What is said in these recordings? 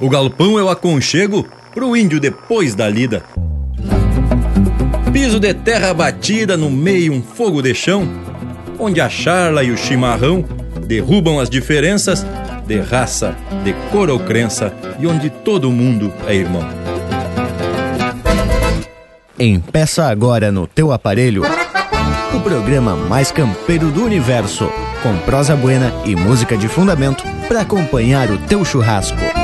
O galpão é o aconchego pro índio depois da lida. Piso de terra batida, no meio um fogo de chão, onde a charla e o chimarrão derrubam as diferenças de raça, de cor ou crença e onde todo mundo é irmão. Empeça agora no teu aparelho o programa mais campeiro do universo, com prosa buena e música de fundamento para acompanhar o teu churrasco.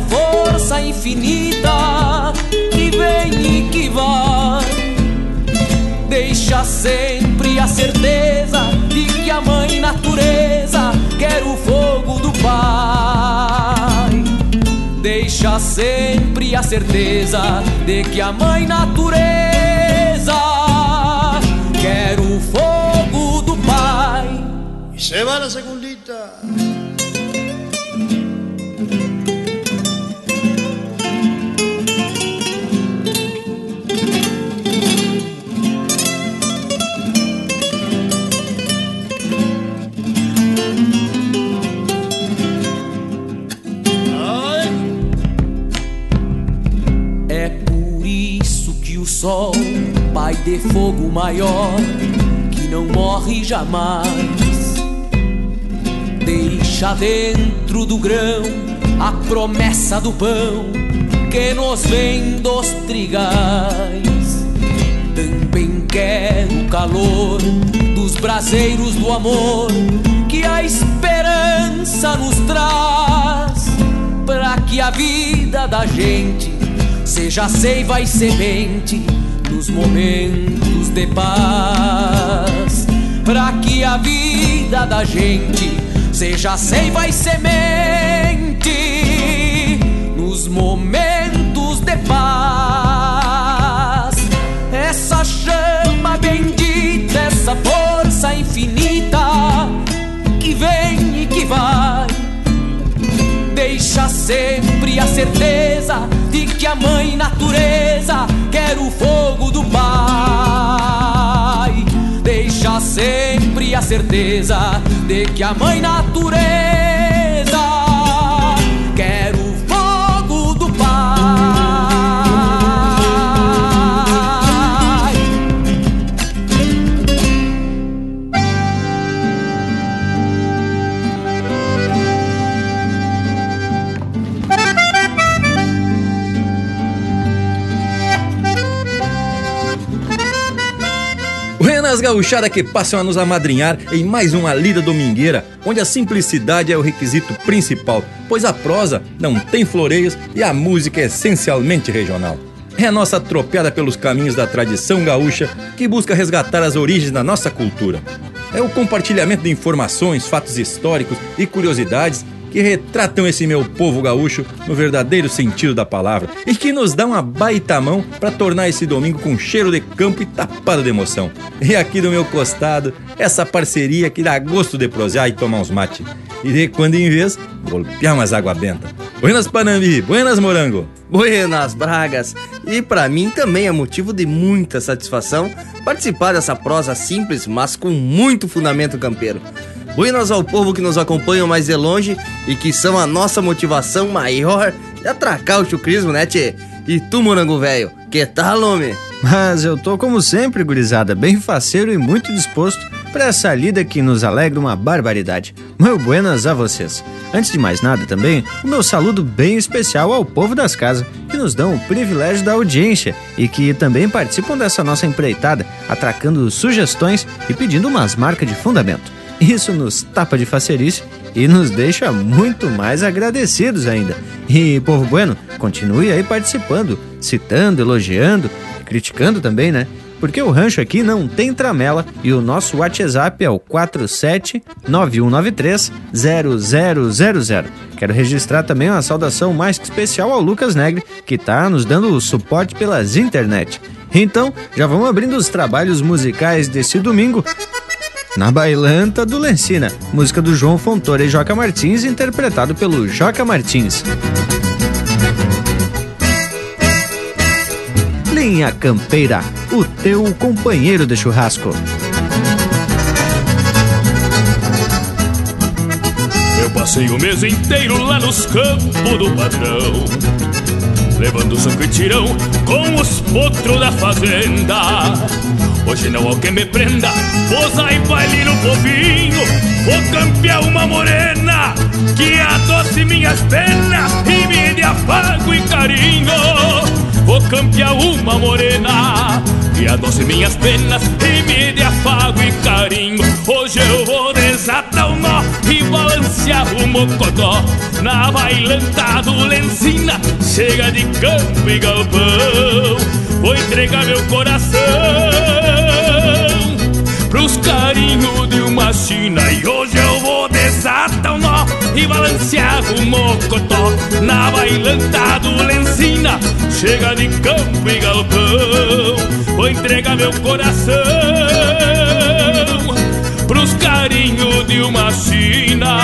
Força infinita que vem e que vai, deixa sempre a certeza de que a mãe natureza quer o fogo do pai. Deixa sempre a certeza de que a mãe natureza quer o fogo se va la segundita. De fogo maior, que não morre jamais Deixa dentro do grão a promessa do pão que nos vem dos trigais. Também quero o calor dos braseiros do amor que a esperança nos traz, para que a vida da gente seja seiva e semente nos momentos de paz, para que a vida da gente seja seiva e semente nos momentos de paz. Essa chama bendita, essa força infinita que vem e que vai, deixa sempre a certeza de que a mãe natureza quer o fogo do pai. Deixa sempre a certeza de que a mãe natureza as gauchadas que passam a nos amadrinhar em mais uma lida domingueira, onde a simplicidade é o requisito principal, pois a prosa não tem floreios e a música é essencialmente regional. É a nossa tropeada pelos caminhos da tradição gaúcha que busca resgatar as origens da nossa cultura. É o compartilhamento de informações, fatos históricos e curiosidades que retratam esse meu povo gaúcho no verdadeiro sentido da palavra e que nos dá uma baita mão para tornar esse domingo com cheiro de campo e tapado de emoção. E aqui do meu costado, essa parceria que dá gosto de prosear e tomar uns mate. E de quando em vez, golpear umas água benta. Buenas Panambi, buenas Morango. Buenas Bragas. E para mim também é motivo de muita satisfação participar dessa prosa simples, mas com muito fundamento campeiro. Buenas ao povo que nos acompanha mais de longe e que são a nossa motivação maior de atracar o chucrismo, né, tchê? E tu, morango velho, que tal, homem? Mas eu tô como sempre, gurizada, bem faceiro e muito disposto para essa lida que nos alegra uma barbaridade. Meu buenas a vocês. Antes de mais nada também, o meu saludo bem especial ao povo das casas, que nos dão o privilégio da audiência e que também participam dessa nossa empreitada, atracando sugestões e pedindo umas marcas de fundamento. Isso nos tapa de facerice e nos deixa muito mais agradecidos ainda. E, povo bueno, continue aí participando, citando, elogiando, criticando também, né? Porque o rancho aqui não tem tramela e o nosso WhatsApp é o 4791930000. Quero registrar também uma saudação mais que especial ao Lucas Negre, que está nos dando suporte pelas internet. Então, já vamos abrindo os trabalhos musicais desse domingo na Bailanta do Lencina, música do João Fontoura e Joca Martins, interpretado pelo Joca Martins. Linha Campeira, o teu companheiro de churrasco. Eu passei o mês inteiro lá nos campos do padrão Levando sangue e tirão com os potros da fazenda. Hoje não há quem me prenda, posa e baile no povinho Vou campear uma morena que adoce minhas penas E me dê afago e carinho. Vou campear uma morena que adoce minhas penas e me dê afago e carinho. Hoje eu vou desatar o nó e balancear o mocotó Na bailanta do Lencina, chega de campo e galpão. Vou entregar meu coração pros carinhos de uma china. E hoje eu e balancear o mocotó Na bailanta do Lencina, chega de campo e galpão Vou entregar meu coração pros carinhos de uma china.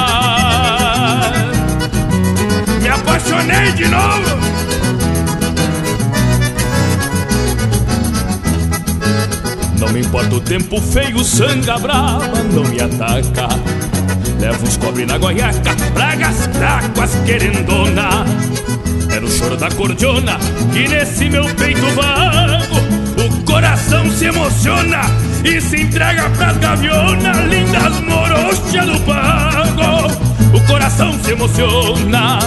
Me apaixonei de novo. Não me importa o tempo feio, sanga brava não me ataca Levo uns cobre na goiaca pra gastar querendona É no choro da cordiona que nesse meu peito vago O coração se emociona e se entrega pras gavionas Lindas morochas do pago o coração se emociona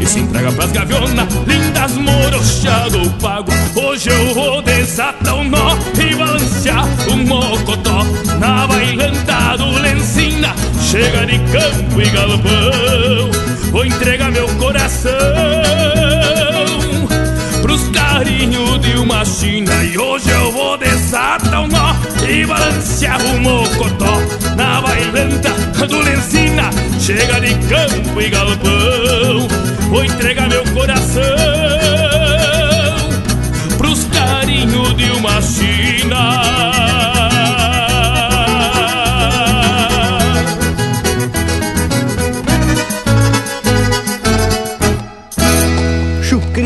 e se entrega pras gavionas, lindas morochas do pago. Hoje eu vou desatar o nó e balancear o mocotó na bailanta do Lencina. Chega de campo e galpão, vou entregar meu coração pros carinhos de uma china. E hoje eu vou desatar o nó e balancear o mocotó na bailanta do Lencina. Chega de campo e galpão, vou entregar meu coração pros carinhos de uma china.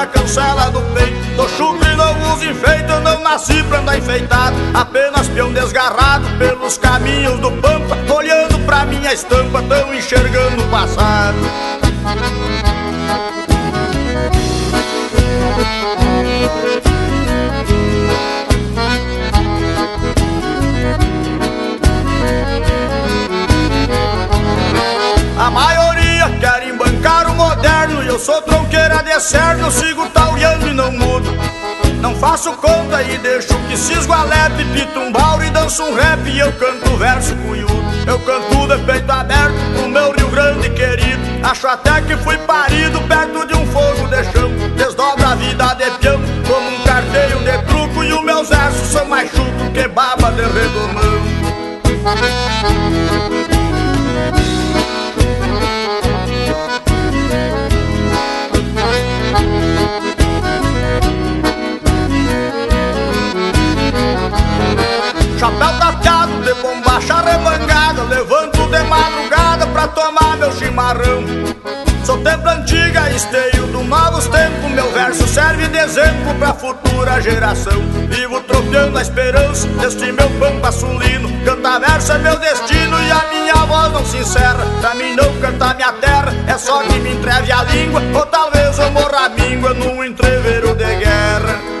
A cancela do peito. Chucro e não uso enfeito, não nasci pra andar enfeitado. Apenas peão desgarrado pelos caminhos do pampa Olhando pra minha estampa, tão enxergando o passado sou tronqueira de cerno, sigo tauriando e não mudo. Não faço conta e deixo que cisgo a lepe, pito um bauro e danço um rap e eu canto verso cunhudo. Eu canto de peito aberto pro meu Rio Grande querido. Acho até que fui parido perto de um fogo de chão. Desdobra a vida de peão como um carteio de truco e os meus versos são mais chuto que baba de redomão. Chapéu tapeado de bombacha remangada Levanto de madrugada pra tomar meu chimarrão. Sou tempo antiga, esteio do novos tempos Meu verso serve de exemplo pra futura geração. Vivo tropeando a esperança deste meu pampa sulino Cantar verso é meu destino e a minha voz não se encerra. Pra mim não cantar minha terra é só que me entreve a língua Ou talvez eu morra míngua num entreveiro de guerra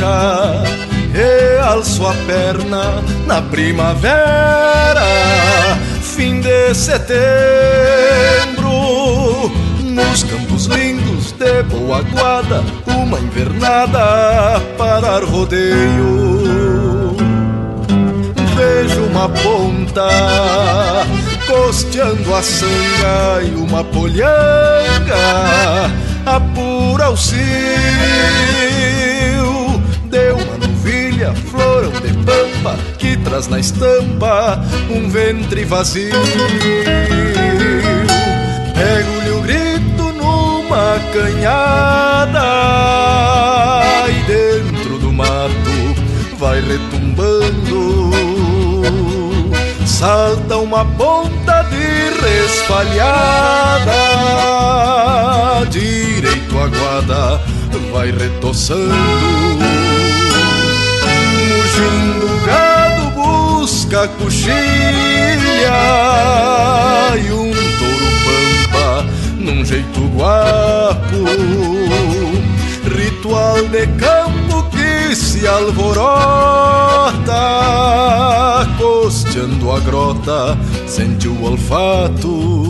Cincha e alço a perna na primavera, fim de setembro, nos campos lindos de boa guarda, uma invernada para rodeio. Vejo uma ponta costeando a sanga e uma polhanga apura o cio novilha, florão de pampa que traz na estampa um ventre vazio. Pego-lhe o grito numa canhada e dentro do mato vai retumbando. Salta uma ponta de respalhada direito a guarda vai retoçando. Mugindo o gado busca coxilha e um touro pampa num jeito guapo. Ritual de campo que se alvorota, costeando a grota, sente o olfato.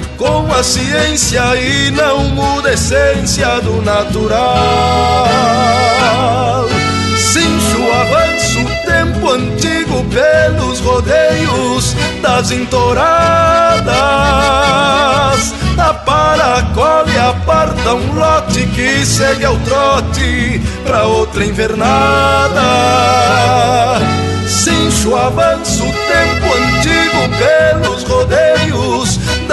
com a ciência e não muda a essência do natural. Cincho avanço tempo antigo pelos rodeios das entoradas. A paracola e aparta um lote que segue ao trote pra outra invernada. Cincho avanço tempo antigo pelos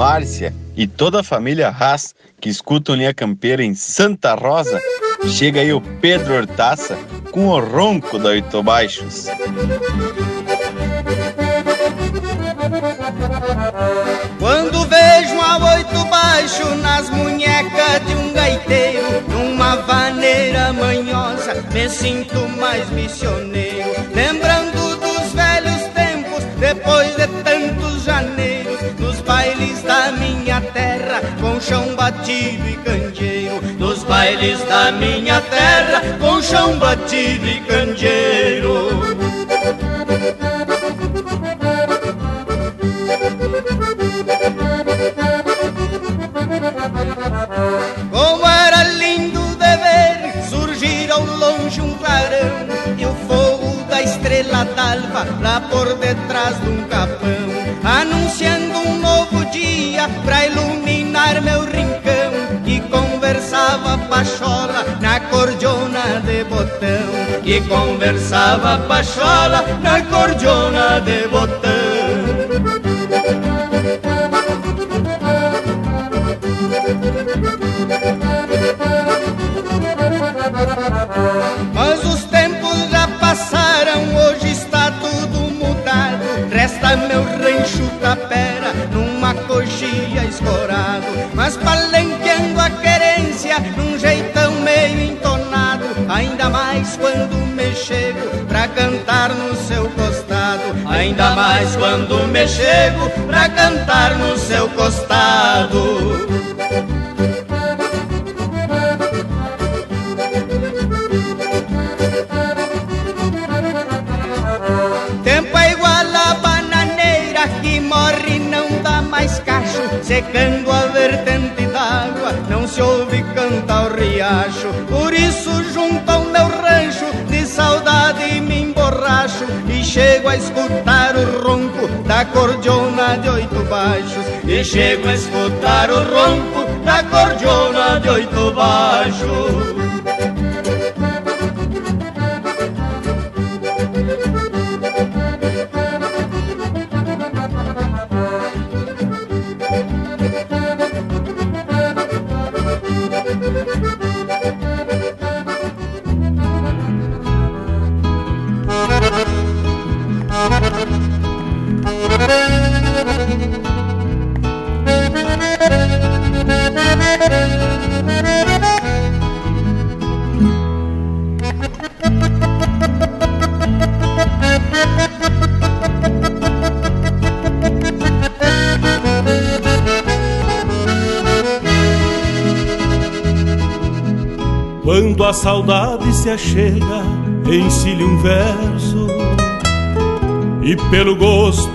Márcia e toda a família Haas que escutam Linha Campeira em Santa Rosa, chega aí o Pedro Hortaça com o ronco da Oito Baixos. Quando vejo a oito baixo nas munhecas de um gaiteiro, numa vaneira manhosa, me sinto mais missioneiro. Lembrando chão batido e candeeiro. Nos bailes da minha terra, com chão batido e candeeiro. Como era lindo de ver surgir ao longe um clarão e o fogo da estrela d'alva lá por detrás de um capão, anunciando um novo dia pra iluminar meu rincão. Que conversava pachola na cordiona de botão, que conversava pachola na cordiona de botão. Mas os tempos já passaram, hoje está tudo mudado. Resta meu rancho escorado. Mas palenqueando a querência num jeitão meio entonado. Ainda mais quando me chego pra cantar no seu costado. Ainda mais quando me chego pra cantar no seu costado. Secando a vertente d'água, não se ouve cantar o riacho. Por isso junto ao meu rancho, de saudade me emborracho. E chego a escutar o ronco da cordiona de oito baixos. E chego a escutar o ronco da cordiona de oito baixos. Saudade se achega, ensile um verso. E pelo gosto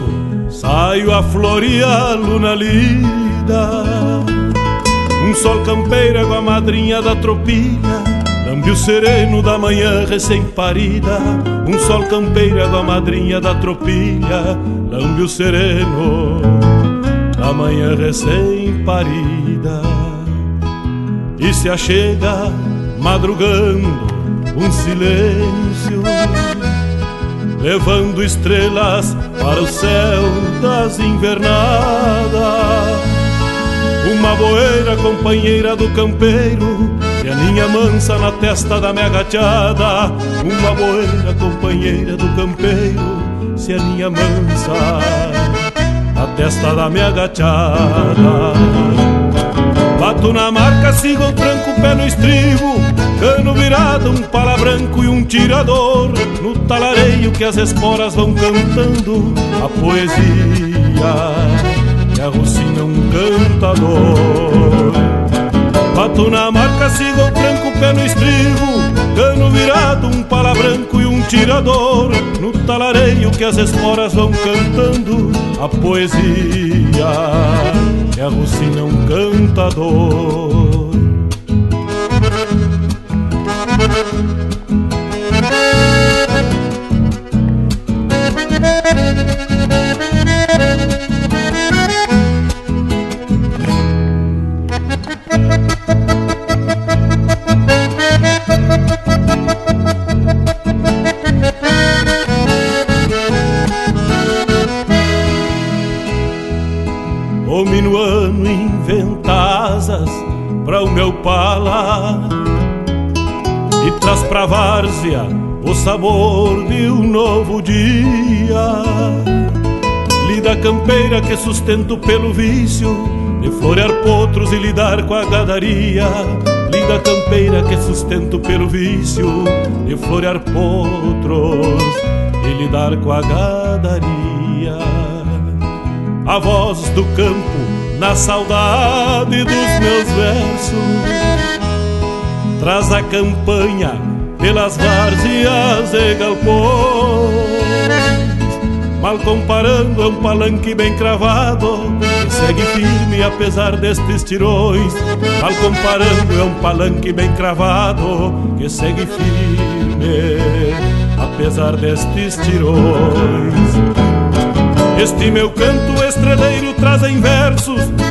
saio a floreá-lo na lida. Um sol campeiro com a madrinha da tropilha Lambe o sereno da manhã recém-parida. Um sol campeiro com a madrinha da tropilha Lambe o sereno da manhã recém-parida. E se achega madrugando um silêncio, levando estrelas para o céu das invernadas. Uma boeira companheira do campeiro, que aninha mansa na testa da minha gateada. Uma boeira companheira do campeiro, se aninha mansa na testa da minha gateada. Bato na marca, sigo o tranco, pé no estribo. Cano virado, um pala branco e um tirador. No talareio que as esporas vão cantando A poesia que arrucina um cantador. Bato na marca, sigo o tranco, pé no estribo. Cano virado, um pala branco e tirador No talareio que as esporas vão cantando A poesia que arrucina um cantador. O o sabor de um novo dia. Lida campeira que sustento pelo vício de florear potros e lidar com a gadaria. Lida campeira que sustento pelo vício de florear potros e lidar com a gadaria. A voz do campo na saudade dos meus versos traz a campanha pelas várzeas e galpões. Mal comparando, é um palanque bem cravado que segue firme apesar destes tirões. Mal comparando, é um palanque bem cravado que segue firme apesar destes tirões. Este meu canto estreleiro traz em versos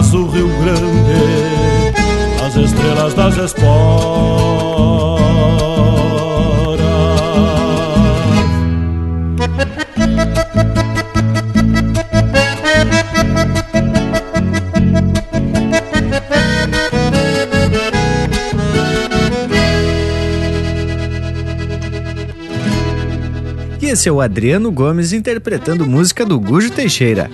traz o Rio Grande, as estrelas das esporas. esse é o Adriano Gomes interpretando música do Gujo Teixeira.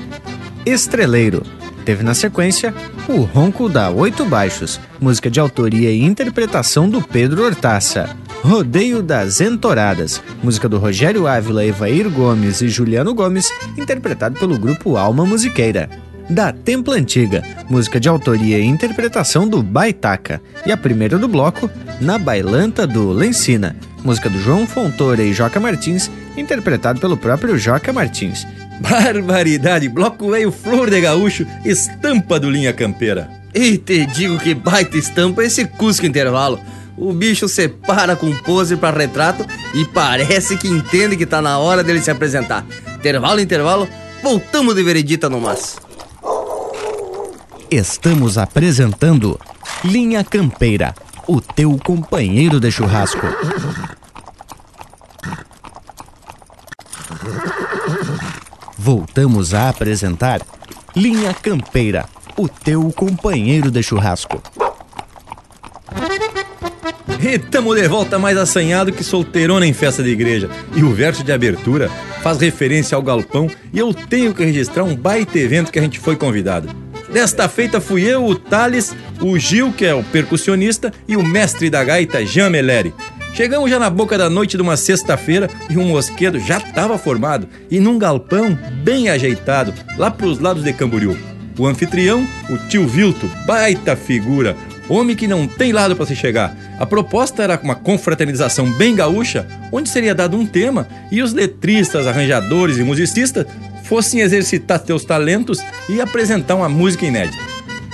Estreleiro. Teve na sequência O Ronco da Oito Baixos, música de autoria e interpretação do Pedro Hortaça. Rodeio das Entoradas, música do Rogério Ávila, Evair Gomes e Juliano Gomes, interpretado pelo grupo Alma Musiqueira. Da Templa Antiga, música de autoria e interpretação do Baitaca. E a primeira do bloco, Na Bailanta do Lencina, música do João Fontoura e Joca Martins, interpretado pelo próprio Joca Martins. Barbaridade! Bloco veio Flor de Gaúcho, estampa do Linha Campeira. E te digo que baita estampa esse Cusco Intervalo. O bicho separa com pose para retrato e parece que entende que tá na hora dele se apresentar. Intervalo, intervalo, voltamos de veredita no mas. Estamos apresentando Linha Campeira, o teu companheiro de churrasco. Voltamos a apresentar Linha Campeira, o teu companheiro de churrasco. E tamo de volta mais assanhado que solteirona em festa de igreja. E o verso de abertura faz referência ao galpão e eu tenho que registrar um baita evento que a gente foi convidado. Desta feita fui eu, o Thales, o Gil, que é o percussionista, e o mestre da gaita, Jean Meleri. Chegamos já na boca da noite de uma sexta-feira e um mosquedo já estava formado e num galpão bem ajeitado, lá pros lados de Camboriú. O anfitrião, o tio Vilto, baita figura, homem que não tem lado para se chegar. A proposta era uma confraternização bem gaúcha, onde seria dado um tema e os letristas, arranjadores e musicistas fossem exercitar seus talentos e apresentar uma música inédita.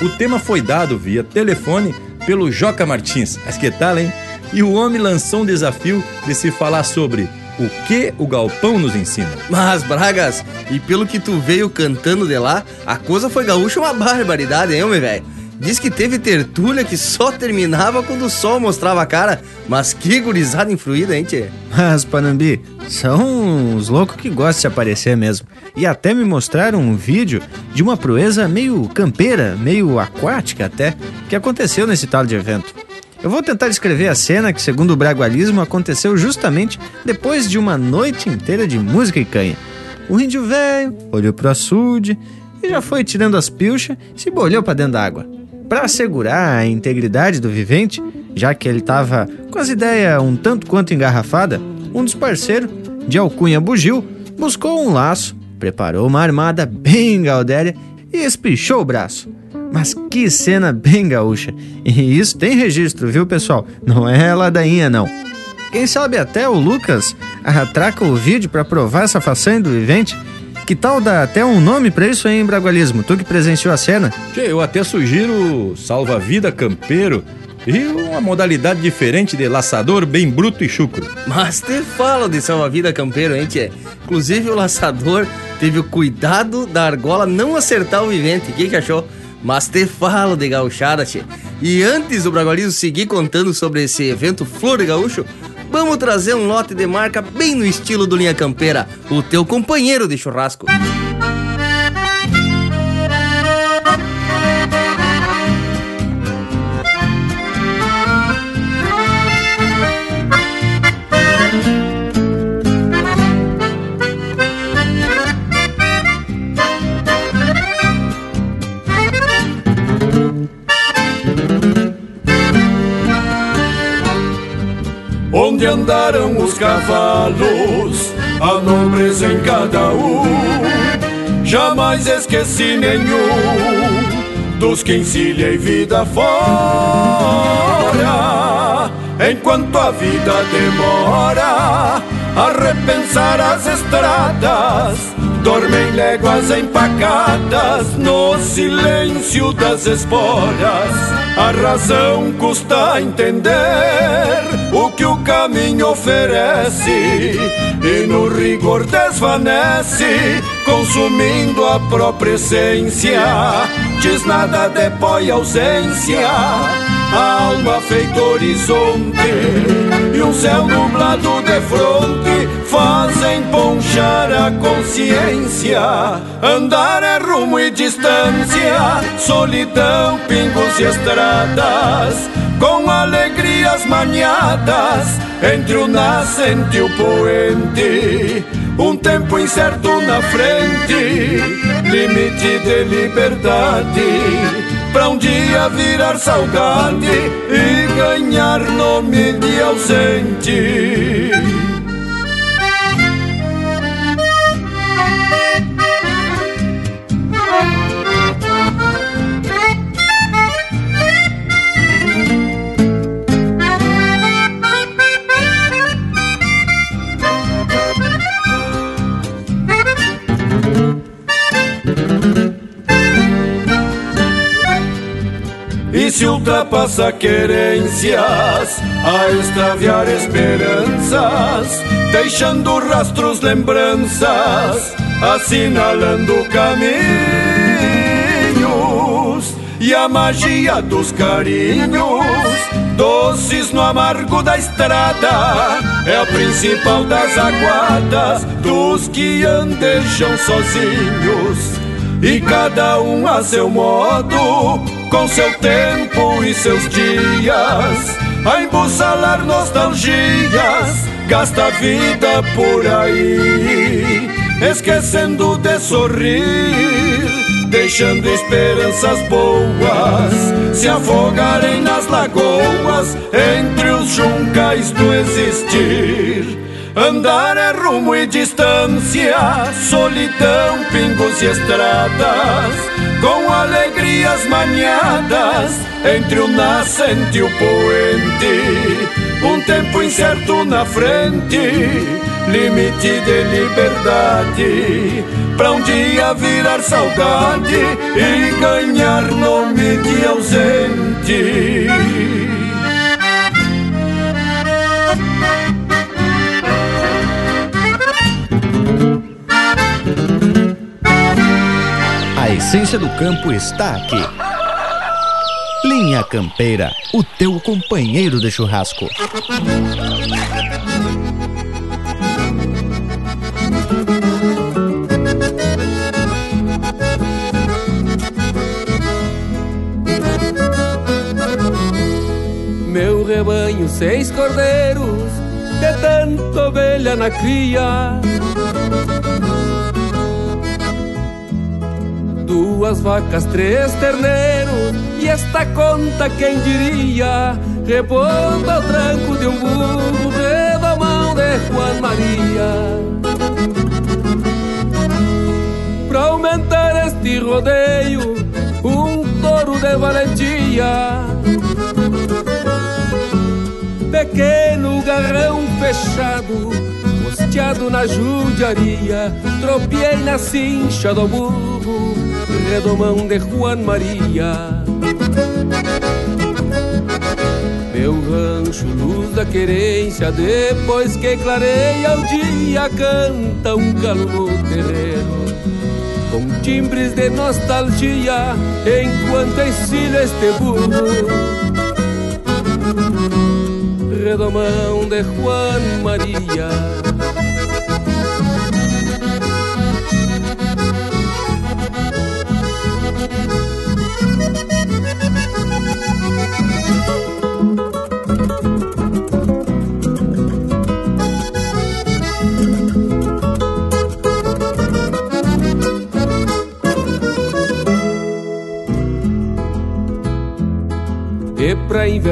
O tema foi dado via telefone pelo Joca Martins. Mas que tal, hein? E o homem lançou um desafio de se falar sobre o que o galpão nos ensina. Mas, Bragas, e pelo que tu veio cantando de lá, a coisa foi gaúcha uma barbaridade, hein, homem, velho? Diz que teve tertúlia que só terminava quando o sol mostrava a cara. Mas que gurizada influída, hein, tchê? Mas, Panambi, são uns loucos que gostam de se aparecer mesmo. E até me mostraram um vídeo de uma proeza meio campeira, meio aquática até, que aconteceu nesse tal de evento. Eu vou tentar descrever a cena que, segundo o bragualismo, aconteceu justamente depois de uma noite inteira de música e canha. O índio velho olhou pro açude e já foi tirando as pilchas e se bolhou para dentro da água para assegurar a integridade do vivente, já que ele estava com as ideias um tanto quanto engarrafada, um dos parceiros, de alcunha bugio, buscou um laço, preparou uma armada bem gaudéria e espichou o braço. Mas que cena bem gaúcha! E isso tem registro, viu, pessoal? Não é ladainha, não. Quem sabe até o Lucas atraca o vídeo para provar essa façanha do vivente que tal dar até um nome para isso aí, em Bragualismo? Tu que presenciou a cena? Tchê, eu até sugiro Salva-Vida Campeiro E uma modalidade diferente de laçador bem bruto e chucro. Mas te falo de salva-vida campeiro, hein, tchê? Inclusive o laçador teve o cuidado da argola não acertar o vivente. O que, que achou? Mas te falo de gauchada, tchê. E antes do Bragualismo seguir contando sobre esse evento Flor de Gaúcho, vamos trazer um lote de marca bem no estilo do Linha Campeira, o teu companheiro de churrasco. Onde andaram os cavalos, a nobreza em cada um. Jamais esqueci nenhum dos que encilhei vida fora. Enquanto a vida demora a repensar as estradas, dormem léguas empacadas no silêncio das esporas. A razão custa entender o que o caminho oferece e no rigor desvanece, consumindo a própria essência. Diz nada depõe ausência, a alma feito horizonte e um céu nublado de fronte fazem ponchar a consciência. Andar é rumo e distância, solidão, pingos e estradas, com alegrias maniadas entre o nascente e o poente. Um tempo incerto na frente, limite de liberdade pra um dia virar saudade e ganhar nome de ausente. Se ultrapassa querências a extraviar esperanças, deixando rastros, lembranças, assinalando caminhos e a magia dos carinhos, doces no amargo da estrada, é a principal das aguadas dos que andejam sozinhos. E cada um a seu modo, com seu tempo e seus dias, a embussalar nostalgias, gasta a vida por aí, esquecendo de sorrir, deixando esperanças boas se afogarem nas lagoas entre os juncais do existir. Andar é rumo e distância, solidão, pingos e estradas, com alegrias maniadas entre o nascente e o poente. Um tempo incerto na frente, limite de liberdade, pra um dia virar saudade e ganhar nome de ausente. Essência do campo está aqui. Linha Campeira, o teu companheiro de churrasco. Meu rebanho, seis cordeiros, de tanta ovelha na cria. Duas vacas, três terneiros, e esta conta quem diria? Repondo ao tranco de um burro, redomão de Juan Maria. Pra aumentar este rodeio, um touro de valentia pequeno garrão fechado, costeado na judiaria, tropiei na cincha do burro, redomão de Juan Maria. Meu rancho, luz da querência, depois que clareia o dia, canta um galo no. Com timbres de nostalgia, enquanto ensina este burro. Redomão de Juan Maria.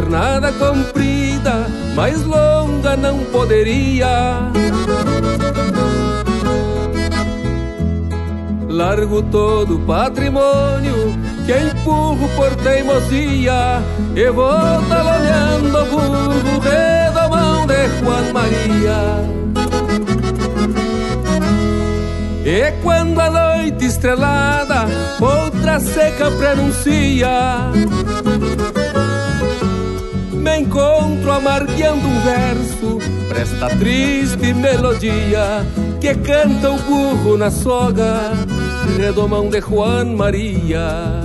Invernada comprida, mais longa não poderia. Largo todo o patrimônio que empurro por teimosia e vou talonhando o burro redomão de Juan Maria. E quando a noite estrelada outra seca prenuncia, me encontro amargueando um verso. Pra esta triste melodia que canta o burro na soga, redomão de Juan Maria.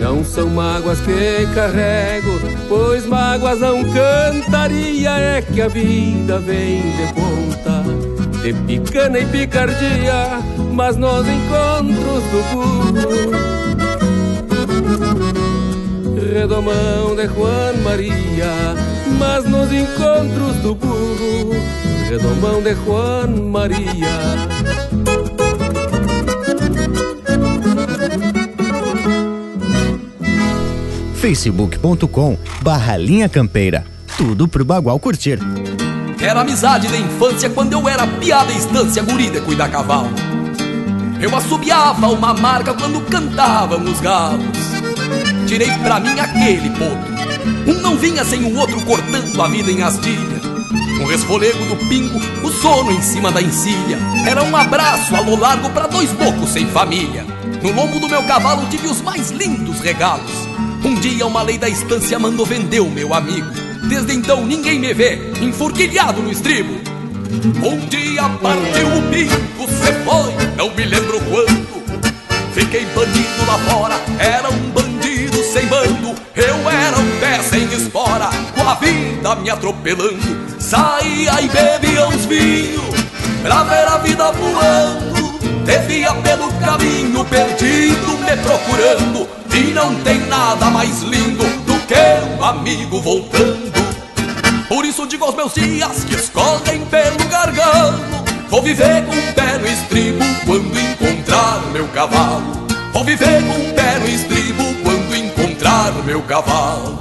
Não são mágoas que carrego, pois mágoas não cantaria, é que a vida vem de ponta, de picana e picardia, mas nos encontros do burro redomão de Juan Maria, mas nos encontros do burro, redomão de Juan Maria. facebook.com barra linha campeira. Tudo pro Bagual curtir. Era amizade da infância quando eu era piada estância guri de cuidar cavalo. Eu assobiava uma marca quando cantavam os galos. Tirei pra mim aquele potro. Um não vinha sem o outro cortando a vida em astilha. Um resfolego do pingo, o sono em cima da encilha. Era um abraço a lo largo pra dois bocos sem família. No lombo do meu cavalo tive os mais lindos regalos. Um dia uma lei da estância mandou vender o meu amigo. Desde então ninguém me vê enfurquilhado no estribo. Um dia partiu o pingo, cê foi, não me lembro quando. Fiquei bandido lá fora, era sem bando. Eu era um pé sem espora, com a vida me atropelando. Saía e bebia uns vinhos, pra ver a vida voando. Devia pelo caminho perdido, me procurando. E não tem nada mais lindo do que um amigo voltando. Por isso digo aos meus dias que escorrem pelo gargalo. Vou viver com o pé no estribo quando encontrar meu cavalo. Vou viver com o pé no estribo o meu cavalo.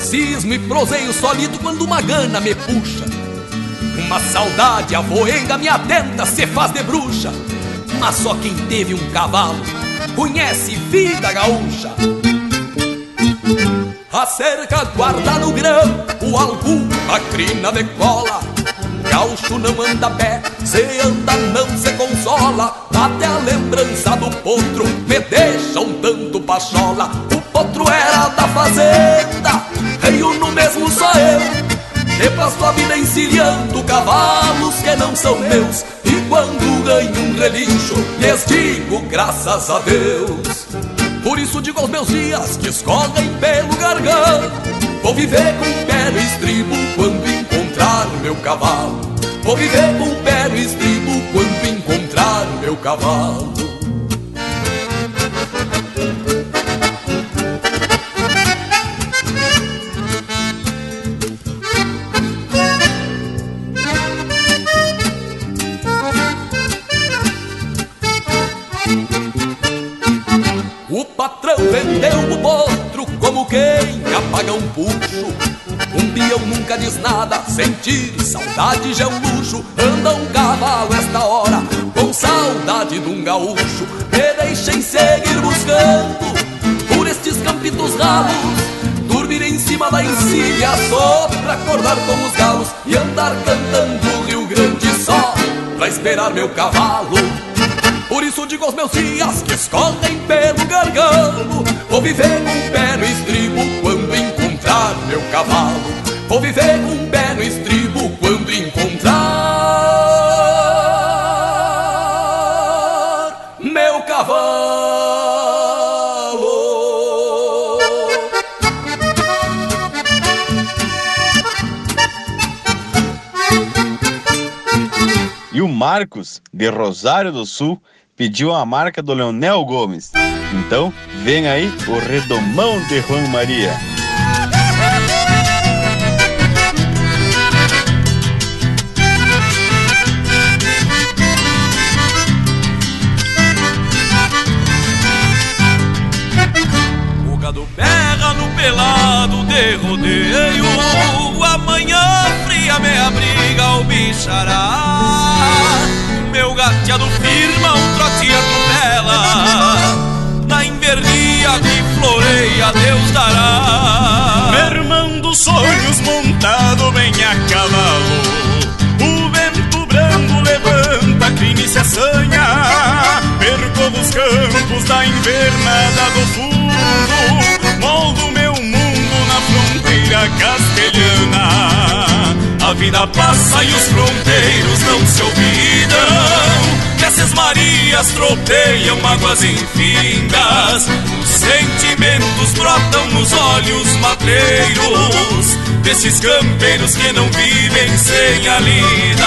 Cismo e proseio solido quando uma gana me puxa. Uma saudade avoenga me atenta, se faz de bruxa. Mas só quem teve um cavalo conhece vida gaúcha. A cerca guarda no grão, o algu, a crina decola. Gaúcho não anda a pé, se anda não se consola. Até a lembrança do potro me deixa um tanto pachola. O potro era da fazenda, reio no mesmo só eu. E passo a vida encilhando cavalos que não são meus. E quando ganho um relincho, lhes digo graças a Deus. Por isso digo aos meus dias que escorrem pelo gargalo Vou viver com o pé no estribo quando encontrar o meu cavalo. Vou viver com o pé no estribo quando encontrar o meu cavalo. O patrão vendeu o potro como quem apaga um puxo. Um peão nunca diz nada, sentir saudade já é um luxo. Anda um cavalo esta hora, com saudade de um gaúcho. Me deixem seguir buscando por estes campitos ralos. Dormir em cima da encilha só pra acordar com os galos e andar cantando o Rio Grande só pra esperar meu cavalo. Por isso digo aos meus dias que escolhem pelo gargalo Vou viver com um pé no estribo quando encontrar meu cavalo. Vou viver com um pé no estribo quando encontrar meu cavalo. E o Marcos, de Rosário do Sul, pediu a marca do Leonel Gomes. Então, vem aí o Redomão de Juan Maria. O berra no pelado de rodeio Amanhã fria me abriga o bichará Meu gateado firma um trote atropela Na invernia que floreia Deus dará. Dos sonhos montado bem a cavalo. O vento branco levanta crime se assanha. Percorro os campos da invernada do fundo. Moldo meu mundo na fronteira castelhana A vida passa e os fronteiros não se olvidam. Que essas marias tropeiam mágoas infindas. Os sentimentos brotam nos olhos matreiros Desses campeiros que não vivem sem a lida.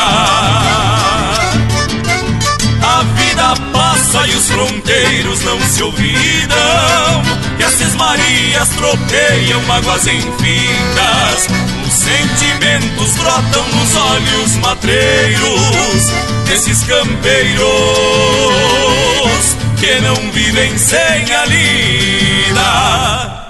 A vida passa e os fronteiros não se olvidam. E as cismarias tropeiam mágoas infindas sentimentos brotam nos olhos matreiros Desses campeiros que não vivem sem a lida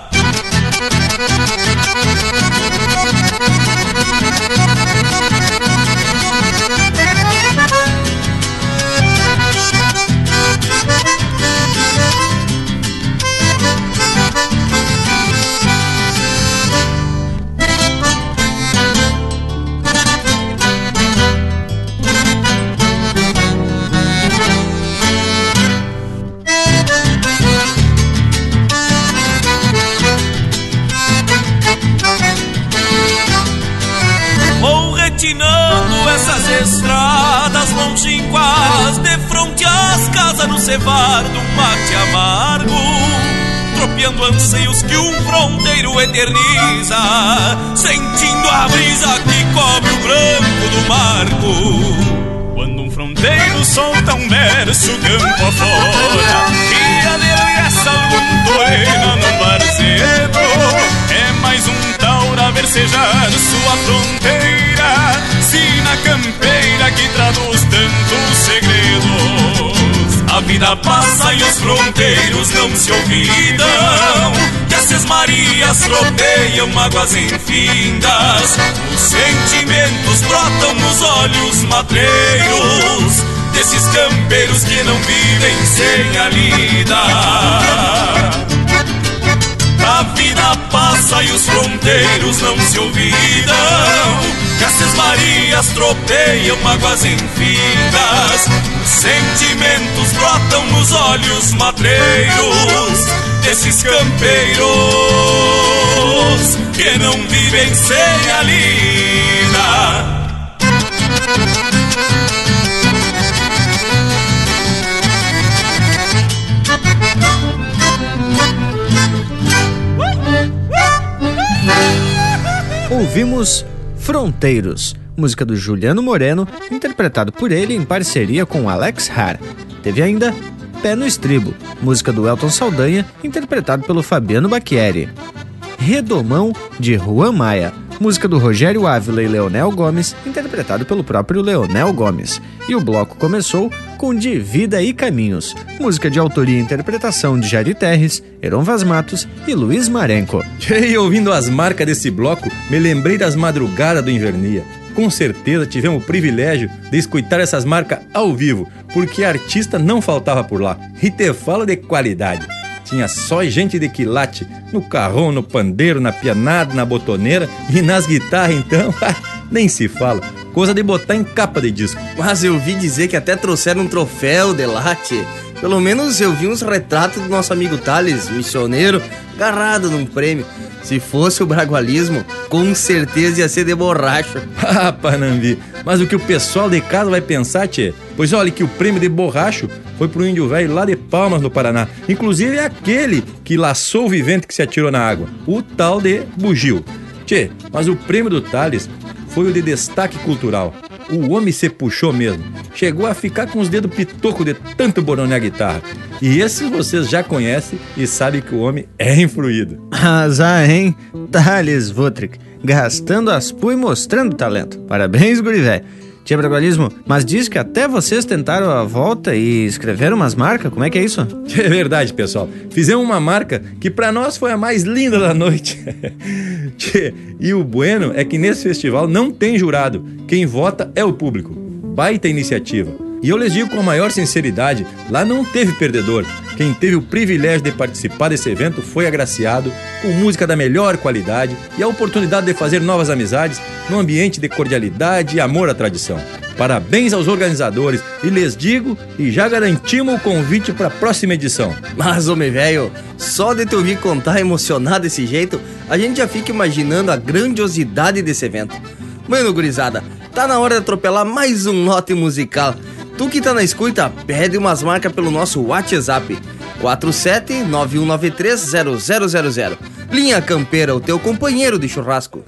no cevar do mate amargo Tropeando anseios que um fronteiro eterniza Sentindo a brisa que cobre o branco do marco. Quando um fronteiro solta um verso campo afora E adereça algum torena num barzedo É mais um taura versejar sua fronteira Sina campeira que traduz tantos segredos A vida passa e os fronteiros não se olvidam. Que essas marias tropeiam mágoas infindas. Os sentimentos brotam nos olhos matreiros Desses campeiros que não vivem sem a lida. A vida passa e os fronteiros não se olvidam Essas marias tropeiam mágoas infindas Os sentimentos brotam nos olhos matreiros Desses campeiros que não vivem sem a lida. Ouvimos Fronteiros, música do Juliano Moreno, interpretado por ele em parceria com Alex Har. Teve ainda Pé no Estribo, música do Elton Saldanha, interpretado pelo Fabiano Bacchieri. Redomão, de Juan Maia, música do Rogério Ávila e Leonel Gomes, interpretado pelo próprio Leonel Gomes. E o bloco começou com De Vida e Caminhos, música de autoria e interpretação de Jari Terres, Heron Vaz Matos e Luiz Marenco. E ouvindo as marcas desse bloco, me lembrei das madrugadas do Invernia. Com certeza tivemos o privilégio de escutar essas marcas ao vivo, porque artista não faltava por lá. E te falo de qualidade. Tinha só gente de quilate, no carrão, no pandeiro, na pianada, na botoneira e nas guitarras, então, nem se fala. Coisa de botar em capa de disco. Mas eu vi dizer que até trouxeram um troféu de late. Pelo menos eu vi uns retratos do nosso amigo Thales, missioneiro, agarrado num prêmio. Se fosse o bragualismo, com certeza ia ser de borracha. ah, Panambi, mas o que o pessoal de casa vai pensar, tchê? Pois olha que o prêmio de borracho foi pro índio velho lá de Palmas, no Paraná. Inclusive é aquele que laçou o vivente que se atirou na água, o tal de bugio. Tchê, mas o prêmio do Thales foi o de destaque cultural. O homem se puxou mesmo. Chegou a ficar com os dedos pitocos de tanto boronear guitarra. E esse vocês já conhecem e sabem que o homem é influído. Azar, hein? Thales Votrick, gastando as pu e mostrando talento. Parabéns, guri. Tia Bragualismo, mas diz que até vocês tentaram a volta e escreveram umas marcas? Como é que é isso? É verdade, pessoal. Fizemos uma marca que para nós foi a mais linda da noite. e o bueno é que nesse festival não tem jurado. Quem vota é o público. Baita iniciativa. E eu lhes digo com a maior sinceridade, lá não teve perdedor. Quem teve o privilégio de participar desse evento foi agraciado com música da melhor qualidade e a oportunidade de fazer novas amizades num ambiente de cordialidade e amor à tradição. Parabéns aos organizadores e lhes digo e já garantimos o convite para a próxima edição. Mas, homem velho, só de te ouvir contar emocionado desse jeito, a gente já fica imaginando a grandiosidade desse evento. Mano, gurizada, tá na hora de atropelar mais um note musical. Tu que tá na escuta, pede umas marcas pelo nosso WhatsApp 4791930000. Linha Campeira, o teu companheiro de churrasco.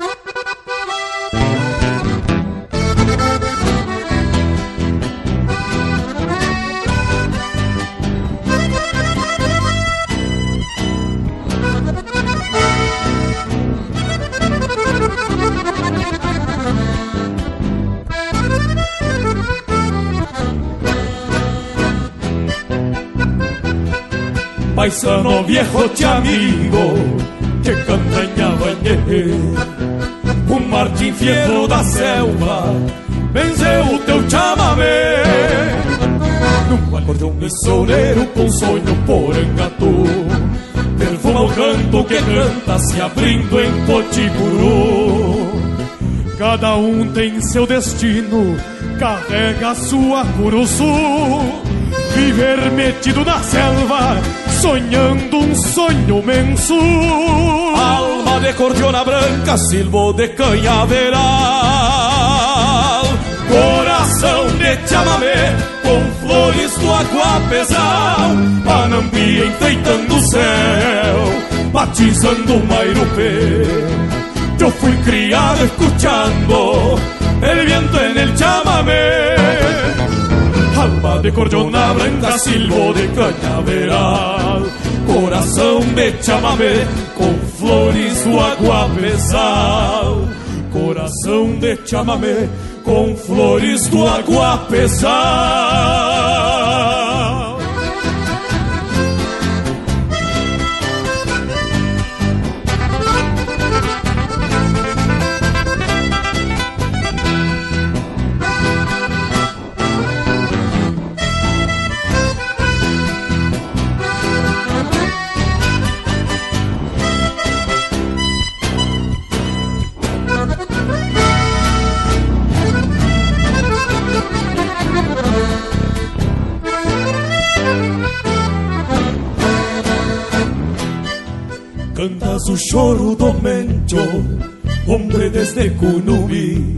Paisano viejo te amigo que canta em Avanhê. O Martim Fierro da selva benzeu o teu chamamé. Num acordeão missioneiro com sonho por engatu. Perfuma o canto que canta se abrindo em Coticuru. Cada um tem seu destino, carrega sua curuçu. Viver metido na selva sonhando um sonho menso. Alma de cordiona branca, silbo de canhaveral. Coração de chamamé, com flores do aguapesal. Panambi enfeitando o céu, batizando o mairupé. Eu fui criado escuchando el viento en el chamamé alma de cordiona branca, silbo de cañaveral, coração de chamamé, com flores do aguapesal. Coração de chamamé, com flores do aguapesal. O choro do mencho, hombre desde Cunubi.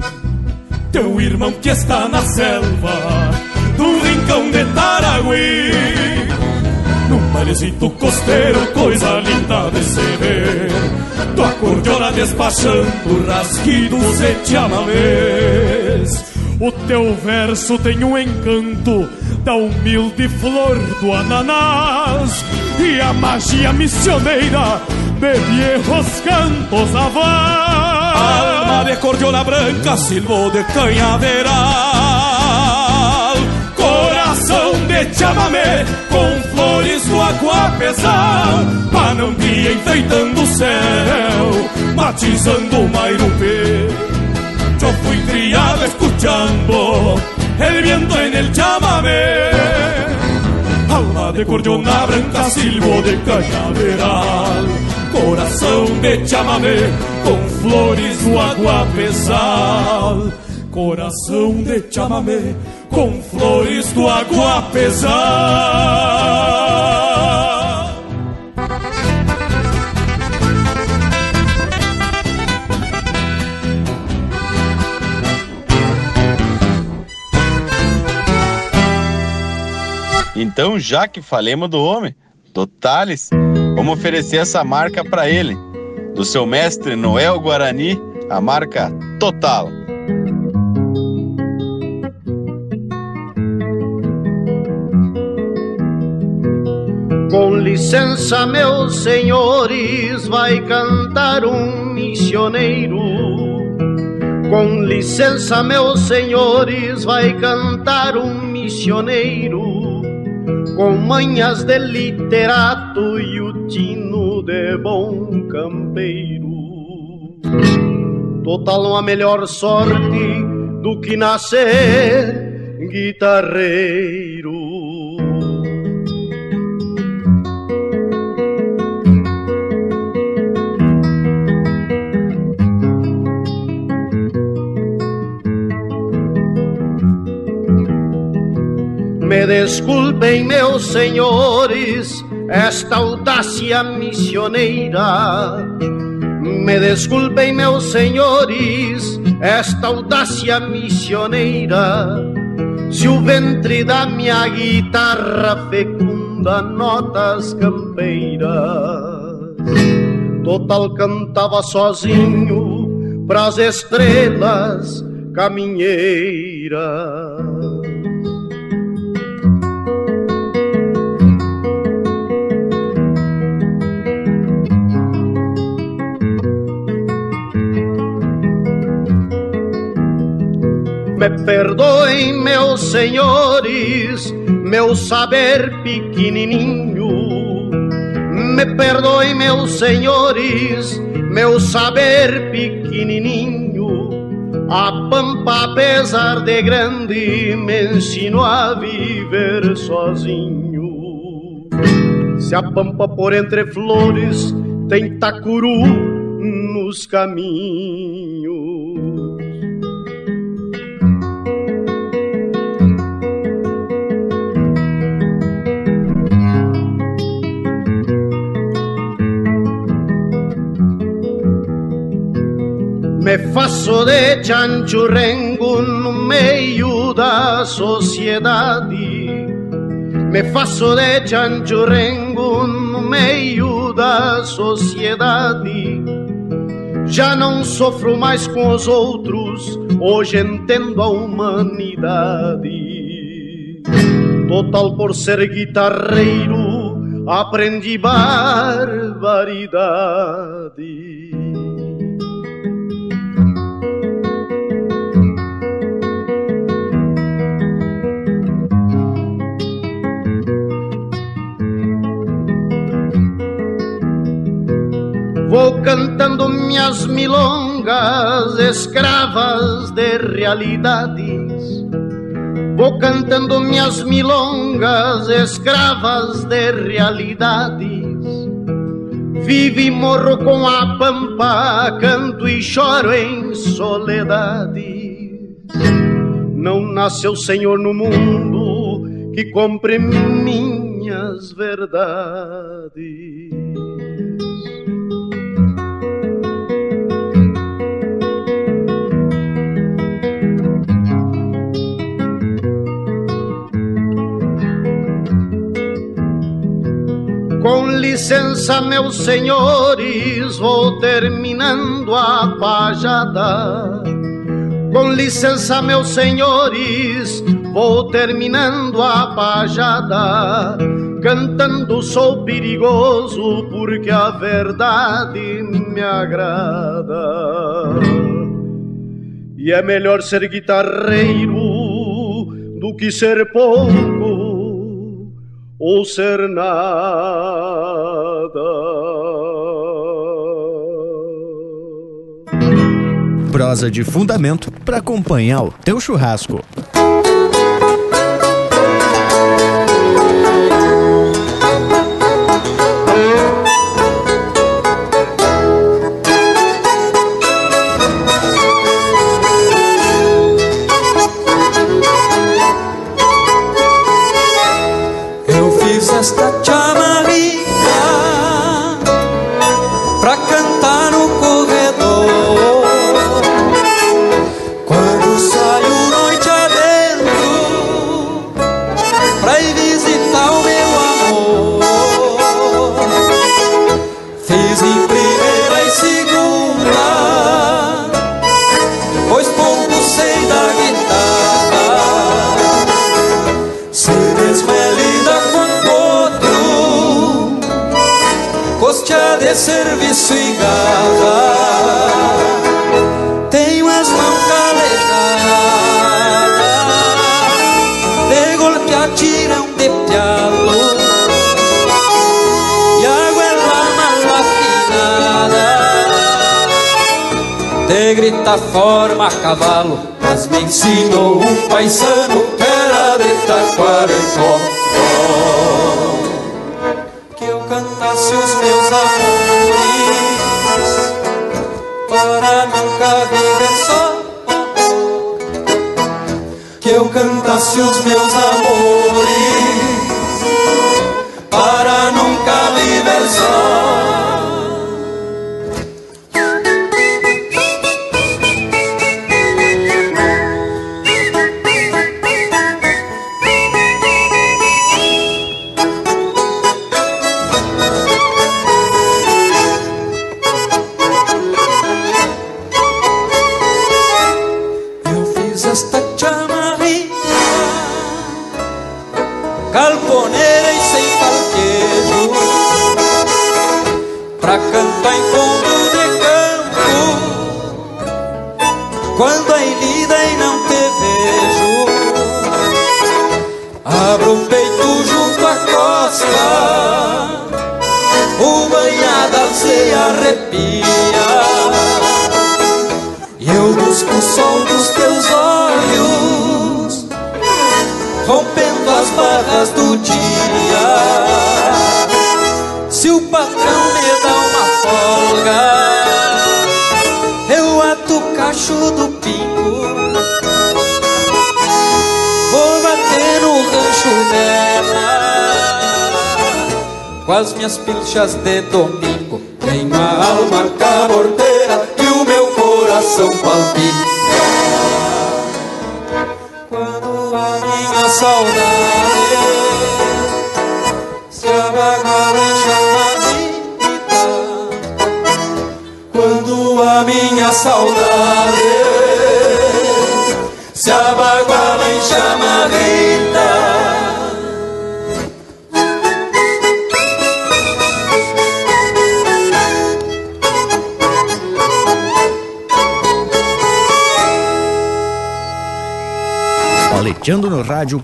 Teu irmão que está na selva, do rincão de Taragüi. Num bailecito costeiro, coisa linda de se ver. Tua cordiona despachando rasquidos e chamamés. O teu verso tem um encanto da humilde flor do ananás e a magia missioneira de viejos cantos avaz. Alma de cordiona branca, silbo de canhaveral. Coração de chamamé, com flores do aguapesal. Panambi enfeitando o céu, batizando o mairupé. Yo fui criado escuchando el viento en el chamamé. Alma de cordiona branca, silbo de cañaveral. Coração de chamamé, com flores do aguapesal. Coração de chamamé com flores do aguapesal. Então, já que falemos do homem, do Thales, vamos oferecer essa marca para ele, do seu mestre Noel Guarani, a marca Total. Com licença, meus senhores, vai cantar um missioneiro. Com licença, meus senhores, vai cantar um missioneiro. Com manhas de literato e o tino de bom campeiro. Total uma melhor sorte do que nascer guitarreiro. Me desculpem, meus senhores, esta audácia missioneira. Me desculpem, meus senhores, esta audácia missioneira. Se o ventre da minha guitarra fecunda notas campeiras, total cantava sozinho pras estrelas caminheiras. Me perdoem, meus senhores, meu saber pequenininho. Me perdoem, meus senhores, meu saber pequenininho. A pampa, apesar de grande, me ensinou a viver sozinho. Se a pampa por entre flores tem tacuru nos caminhos. Me faço de chanchurrengo no meio da sociedade. Me faço de chanchurrengo no meio da sociedade. Já não sofro mais com os outros, hoje entendo a humanidade. Total por ser guitarreiro, aprendi barbaridade. Vou cantando minhas milongas, escravas de realidades. Vou cantando minhas milongas, escravas de realidades. Vivo e morro com a pampa, canto e choro em soledade. Não nasceu Senhor no mundo que compre minhas verdades. Com licença, meus senhores, vou terminando a pajada. Com licença, meus senhores, vou terminando a pajada. Cantando sou perigoso porque a verdade me agrada. E é melhor ser guitarreiro do que ser pouco ou ser nada. Prosa de fundamento para acompanhar o teu churrasco.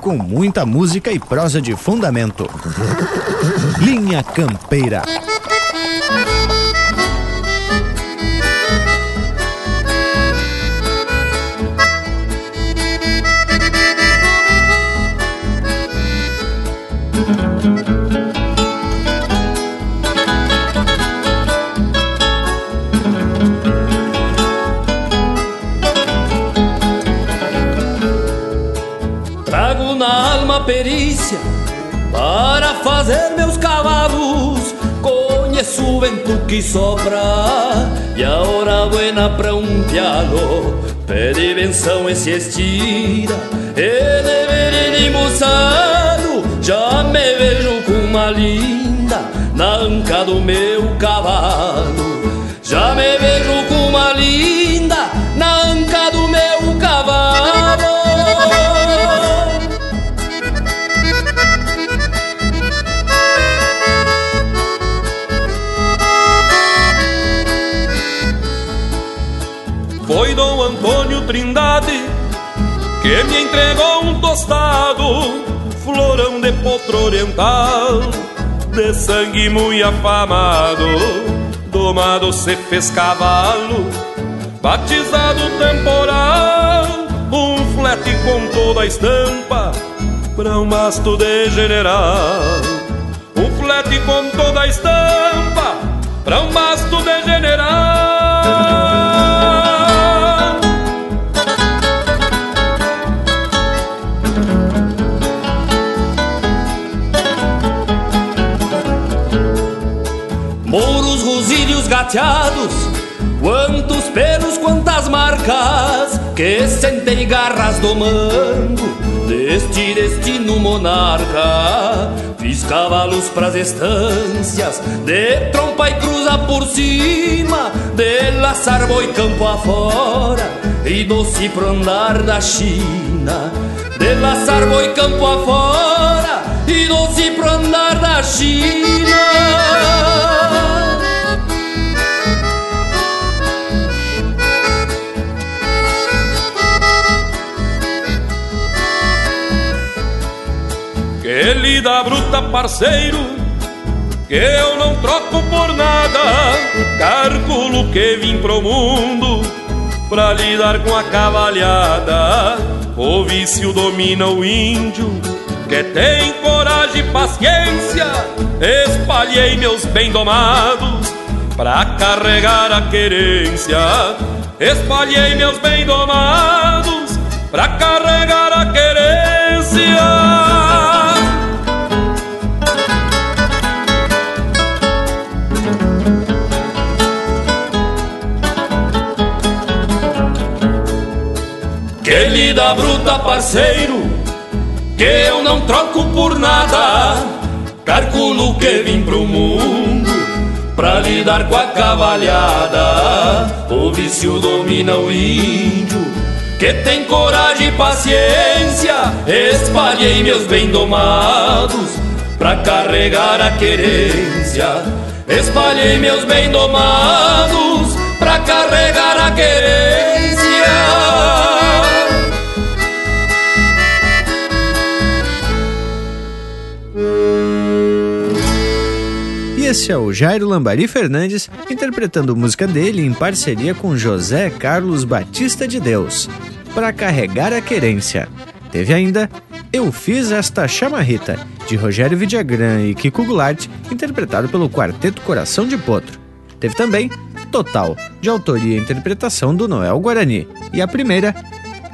Com muita música e prosa de fundamento. Linha Campeira. Fazer meus cavalos. Conheço o vento que sopra e a hora buena pra um pialo. Pede benção e se estira e de ver moçado. Já me vejo com uma linda na anca do meu cavalo. Já me vejo com uma potro oriental, de sangue muito afamado, domado se fez cavalo, batizado temporal, um flete com toda a estampa, pra um basto de general. Um flete com toda a estampa, pra um basto de general. Gateados, quantos pelos, quantas marcas que sentei garras do mango deste destino monarca. Fiz cavalos pras estâncias, de trompa e cruza por cima, de laçar boi campo afora e doce pro andar da China. De laçar boi campo afora e doce pro andar da China. Lida bruta, parceiro, que eu não troco por nada. Cálculo que vim pro mundo pra lidar com a cavalhada. O vício domina o índio, que tem coragem e paciência. Espalhei meus bem domados pra carregar a querência. Espalhei meus bem domados pra carregar a querência. Que lida bruta, parceiro, que eu não troco por nada. Calculo que vim pro mundo pra lidar com a cavalhada. O vício domina o índio, que tem coragem e paciência. Espalhei meus bem domados pra carregar a querência. Espalhei meus bem domados pra carregar a querência. Esse é o Jairo Lambari Fernandes interpretando música dele em parceria com José Carlos Batista de Deus, para carregar a querência. Teve ainda Eu Fiz Esta Chamarrita, de Rogério Vidagrã e Kiko Goulart, interpretado pelo Quarteto Coração de Potro. Teve também Total, de autoria e interpretação do Noel Guarani. E a primeira,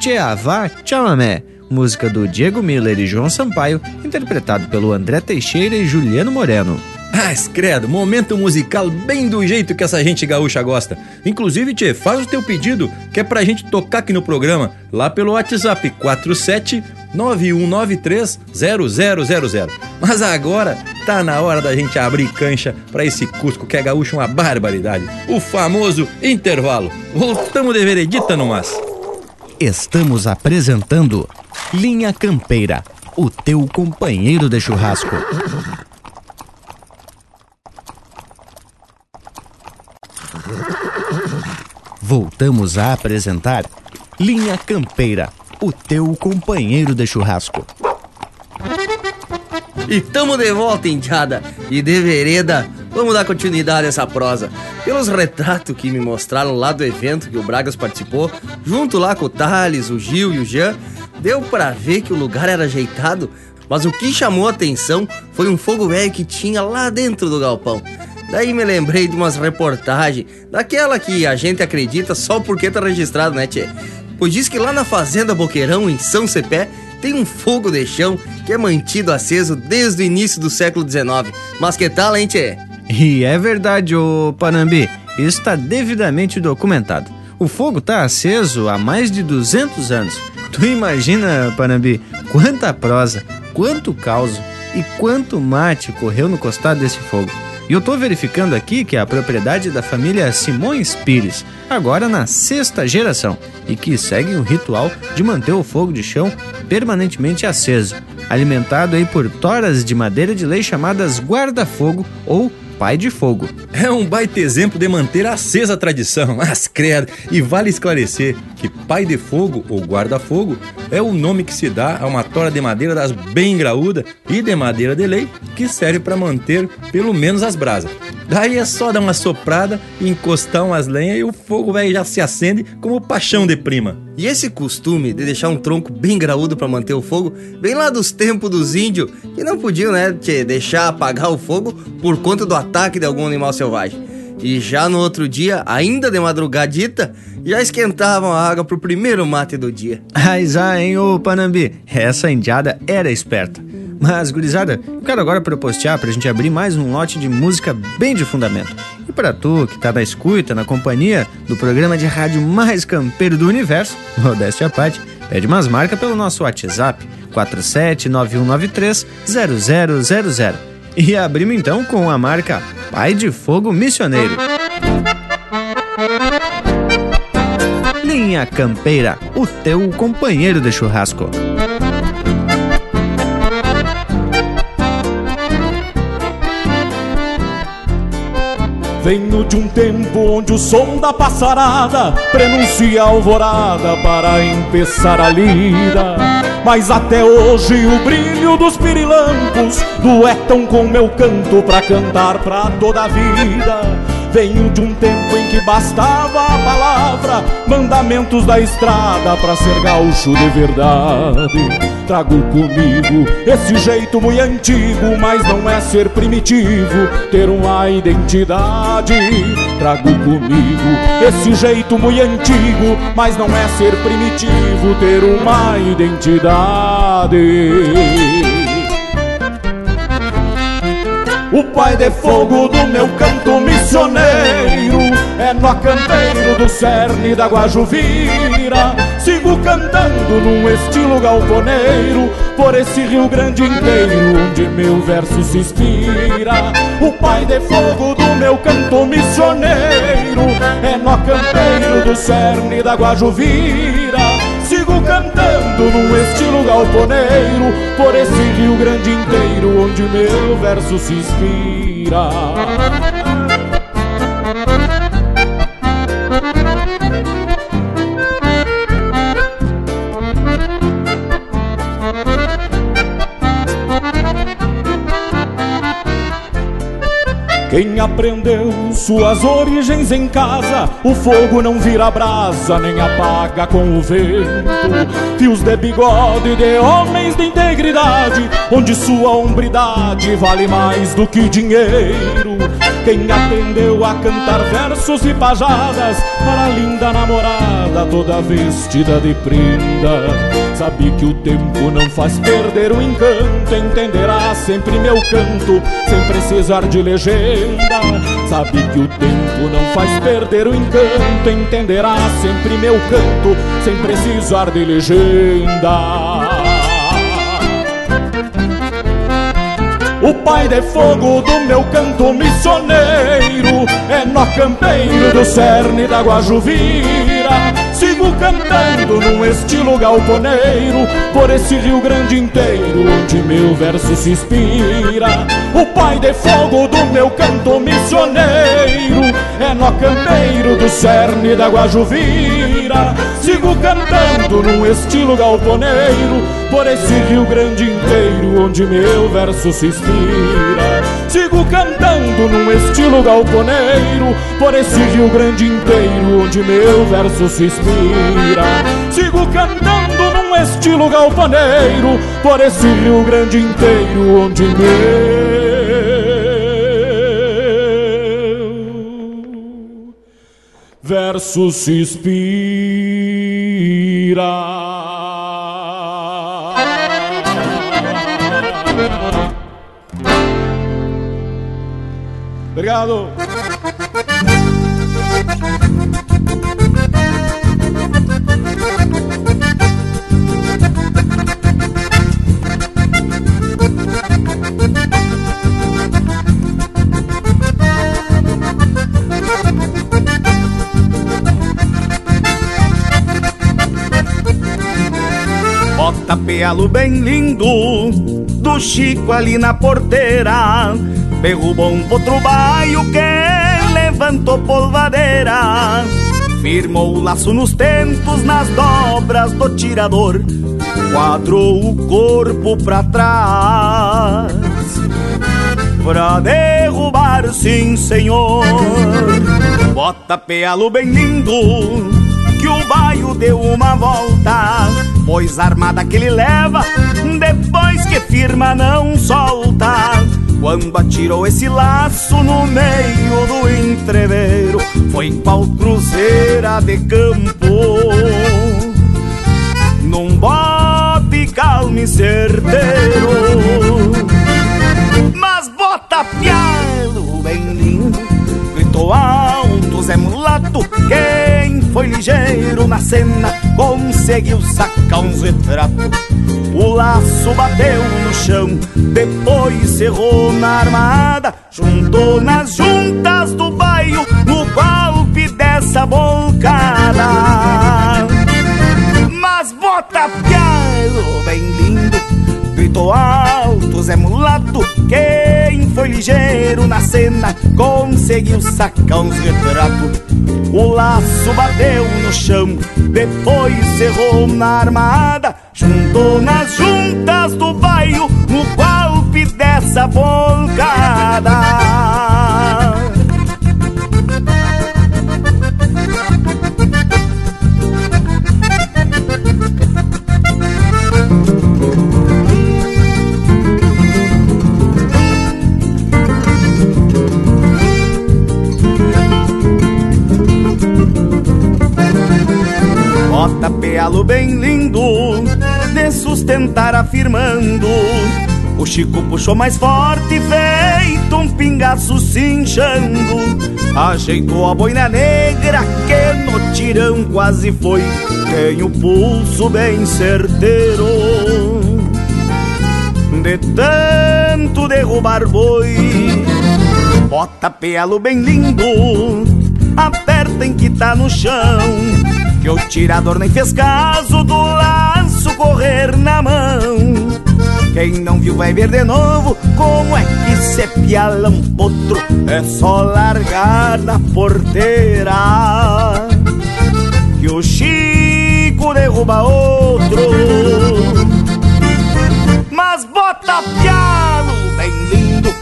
Tcheavá Chamamé, música do Diego Miller e João Sampaio, interpretado pelo André Teixeira e Juliano Moreno. Ah, credo, momento musical bem do jeito que essa gente gaúcha gosta. Inclusive, Tchê, faz o teu pedido que é pra gente tocar aqui no programa, lá pelo WhatsApp 47 91930000. Mas agora tá na hora da gente abrir cancha para esse Cusco que é gaúcho uma barbaridade. O famoso intervalo. Voltamos de veredita no mas. Estamos apresentando Linha Campeira, o teu companheiro de churrasco. Voltamos a apresentar Linha Campeira, o teu companheiro de churrasco. E tamo de volta, indiada. E de vereda, vamos dar continuidade a essa prosa. Pelos retratos que me mostraram lá do evento que o Bragas participou, junto lá com o Thales, o Gil e o Jean, deu para ver que o lugar era ajeitado, mas o que chamou a atenção foi um fogo velho que tinha lá dentro do galpão. Daí me lembrei de umas reportagens, daquela que a gente acredita só porque tá registrado, né, tchê? Pois diz que lá na Fazenda Boqueirão, em São Cepé, tem um fogo de chão que é mantido aceso desde o início do século XIX. Mas que tal, hein, tchê? E é verdade, ô Panambi, isso está devidamente documentado. O fogo tá aceso há mais de 200 anos. Tu imagina, Panambi, quanta prosa, quanto caos e quanto mate correu no costado desse fogo. E eu tô verificando aqui que é a propriedade da família Simões Pires, agora na sexta geração, e que segue o ritual de manter o fogo de chão permanentemente aceso, alimentado aí por toras de madeira de lei chamadas guarda-fogo ou pai de fogo. É um baita exemplo de manter acesa a tradição, mas credo. E vale esclarecer que pai de fogo ou guarda-fogo é o nome que se dá a uma tora de madeira das bem graúda e de madeira de lei que serve para manter pelo menos as brasas. Daí é só dar uma soprada encostar umas lenhas e o fogo velho já se acende como paixão de prima. E esse costume de deixar um tronco bem graúdo para manter o fogo, vem lá dos tempos dos índios, que não podiam, né, te deixar apagar o fogo por conta do ataque de algum animal selvagem. E já no outro dia, ainda de madrugadita, já esquentavam a água pro primeiro mate do dia. Ai, já, hein, ô Panambi, essa indiada era esperta. Mas, gurizada, eu quero agora propostear pra gente abrir mais um lote de música bem de fundamento. E para tu que tá na escuta, na companhia do programa de rádio mais campeiro do universo, Modéstia à parte, pede umas marcas pelo nosso WhatsApp 4791930000. E abrimos então com a marca Pai de Fogo Missioneiro. Linha Campeira, o teu companheiro de churrasco. Venho de um tempo onde o som da passarada prenuncia a alvorada para empeçar a lida. Mas até hoje o brilho dos pirilampos duetam com meu canto pra cantar pra toda a vida. Venho de um tempo em que bastava a palavra, mandamentos da estrada para ser gaúcho de verdade. Trago comigo esse jeito muito antigo, mas não é ser primitivo, ter uma identidade. Trago comigo esse jeito muito antigo, mas não é ser primitivo, ter uma identidade. O pai de fogo do meu canto missioneiro É nó campeiro do cerne da Guajuvira Sigo cantando num estilo galponeiro Por esse Rio Grande inteiro Onde meu verso se inspira. O pai de fogo do meu canto missioneiro É nó campeiro do cerne da Guajuvira Sigo cantando num estilo galponeiro Por esse Rio Grande inteiro Onde meu verso se inspira Quem aprendeu suas origens em casa, o fogo não vira brasa, nem apaga com o vento. Fios de bigode de homens de integridade, onde sua hombridade vale mais do que dinheiro. Quem aprendeu a cantar versos e pajadas para a linda namorada, toda vestida de prenda. Sabe que o tempo não faz perder o encanto, entenderá sempre meu canto, sem precisar de legenda. Sabe que o tempo não faz perder o encanto, entenderá sempre meu canto, sem precisar de legenda. O pai de fogo do meu canto missioneiro É nó campeiro do cerne da Guajuvira Sigo cantando num estilo galponeiro Por esse Rio Grande inteiro Onde meu verso se inspira. O pai de fogo do meu canto missioneiro É nó campeiro do cerne da Guajuvira Sigo cantando num estilo galponeiro Por esse Rio Grande inteiro Onde meu verso se inspira. Sigo cantando num estilo galponeiro Por esse Rio Grande inteiro Onde meu verso se inspira. Sigo cantando num estilo galponeiro Por esse Rio Grande inteiro Onde meu verso se inspira Obrigado. Bota pealo bem lindo do Chico ali na porteira. Derrubou um potro baio que levantou polvadeira. Firmou o laço nos tentos, nas dobras do tirador. Quadrou o corpo pra trás. Pra derrubar, sim senhor. Bota pealo bem lindo Que o baio deu uma volta. Pois a armada que ele leva Depois que firma não solta. Quando atirou esse laço no meio do entreveiro Foi qual cruzeira de campo. Num bote calmo e certeiro Mas bota pialo bem lindo. Gritou alto Zé Mulato Quem foi ligeiro na cena Conseguiu sacar uns retratos o laço bateu no chão, depois cerrou na armada, juntou nas juntas do baio no golpe dessa bolcada. Mas bota pialo bem lindo, gritou alto altos é mulato. Quem foi ligeiro na cena conseguiu sacar uns retratos. O laço bateu no chão, depois cerrou na armada. Juntou nas juntas do bairro no golpe dessa volcada. Pealo bem lindo, de sustentar afirmando. O Chico puxou mais forte, feito um pingaço cinchando. Ajeitou a boina negra que no tirão quase foi. Tem o pulso bem certeiro. De tanto derrubar boi, bota pealo bem lindo, aperta em que tá no chão. Que o tirador nem fez caso do laço correr na mão. Quem não viu vai ver de novo como é que se piala um potro. É só largar na porteira. Que o Chico derruba outro. Mas bota pialo bem lindo,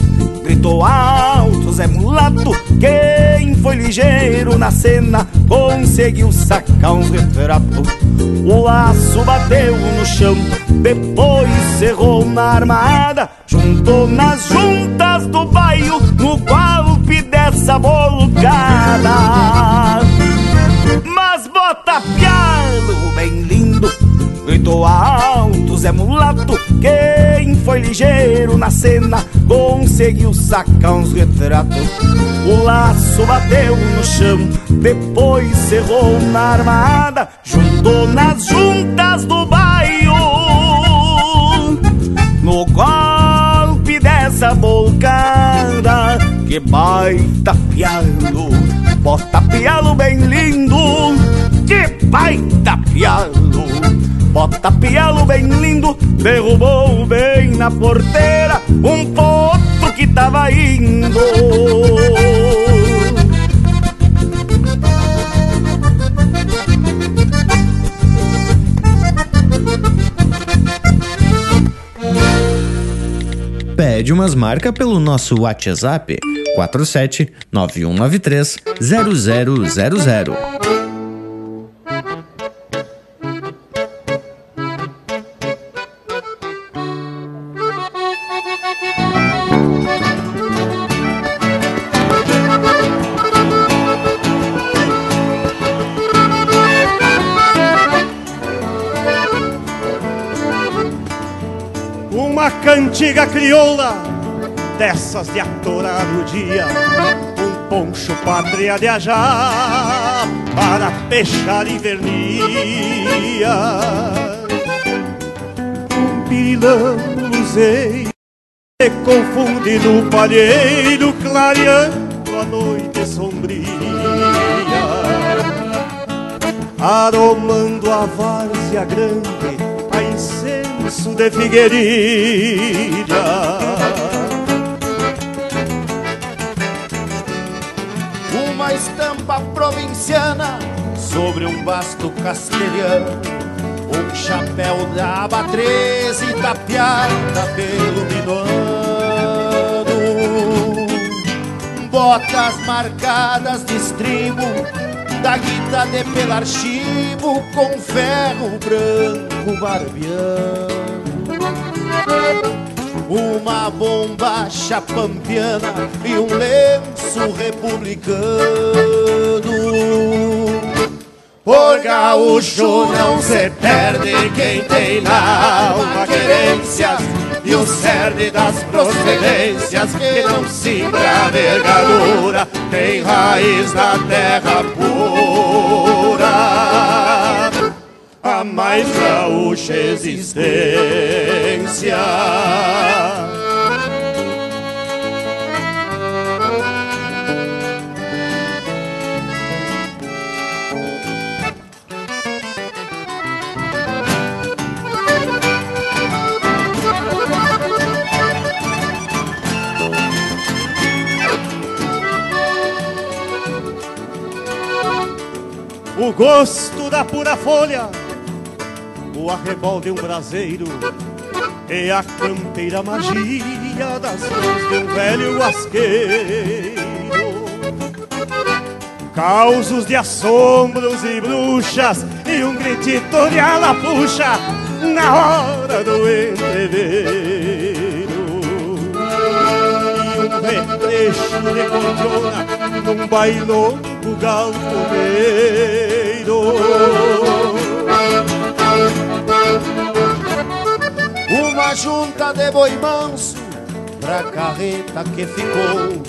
gritou alto Zé Mulato. Quem foi ligeiro na cena conseguiu sacar uns retratos. O laço bateu no chão, depois cerrou na armada. Juntou nas juntas do bairro no golpe dessa volcada. Mas bota pialo bem lindo, gritou Zé Mulato. Quem foi ligeiro na cena conseguiu sacar uns retratos. O laço bateu no chão, depois cerrou na armada. Juntou nas juntas do bairro. No golpe dessa bolcada, que baita pialo, bota pialo bem lindo, que baita pialo. Bota pialo bem lindo, derrubou bem na porteira um potro que tava indo. Pede umas marcas pelo nosso WhatsApp 47 9193 0000. Crioula, dessas de atorar o dia, um poncho pátria de ajá, para peixar invernia. Um pirilão luzeiro, se confunde no palheiro, clareando a noite sombria. Aromando a várzea grande, incenso de figueirilha. Uma estampa provinciana sobre um basto castelhano. Um chapéu da aba 13 tapeada pelo minuano. Botas marcadas de estribo da guita de pelarchivo com ferro branco barbeando. Uma bombacha pampiana e um lenço republicano. Por gaúcho não se perde quem tem na alma querências e o cerne das procedências que não a vergadura tem raiz na terra pura a mais gaúcha existência. O gosto da pura folha o arrebol de um braseiro e a campeira magia das mãos de um velho asqueiro. Causos de assombros e bruxas e um gritito de alapuxa na hora do entreveiro. E um retrecho de cordiona num bailão do galponeiro. Uma junta de boi manso pra carreta que ficou.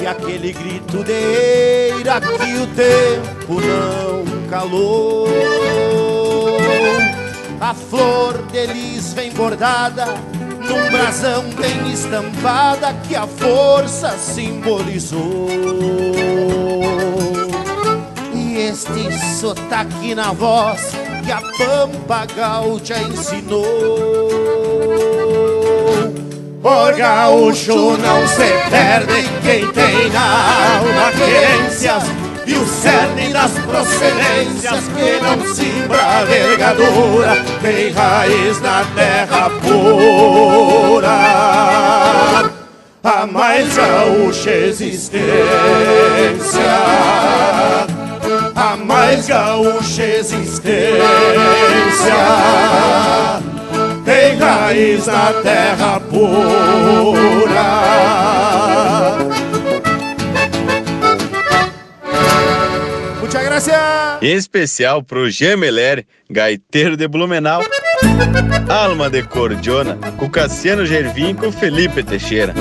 E aquele grito de eira que o tempo não calou. A flor de lis vem bordada num brasão bem estampada que a força simbolizou. E este sotaque na voz que a pampa gaúcha ensinou. Por gaúcho não se perde quem tem na alma querências e o cerne das procedências que não simbra vergadura tem raiz na terra pura. A mais gaúcha existência a mais gaúcha existência. Tem raiz na terra pura. Muchas gracias. Especial pro Gemeler, gaiteiro de Blumenau. Alma de Cordiona, com Cassiano Gervim e com Felipe Teixeira.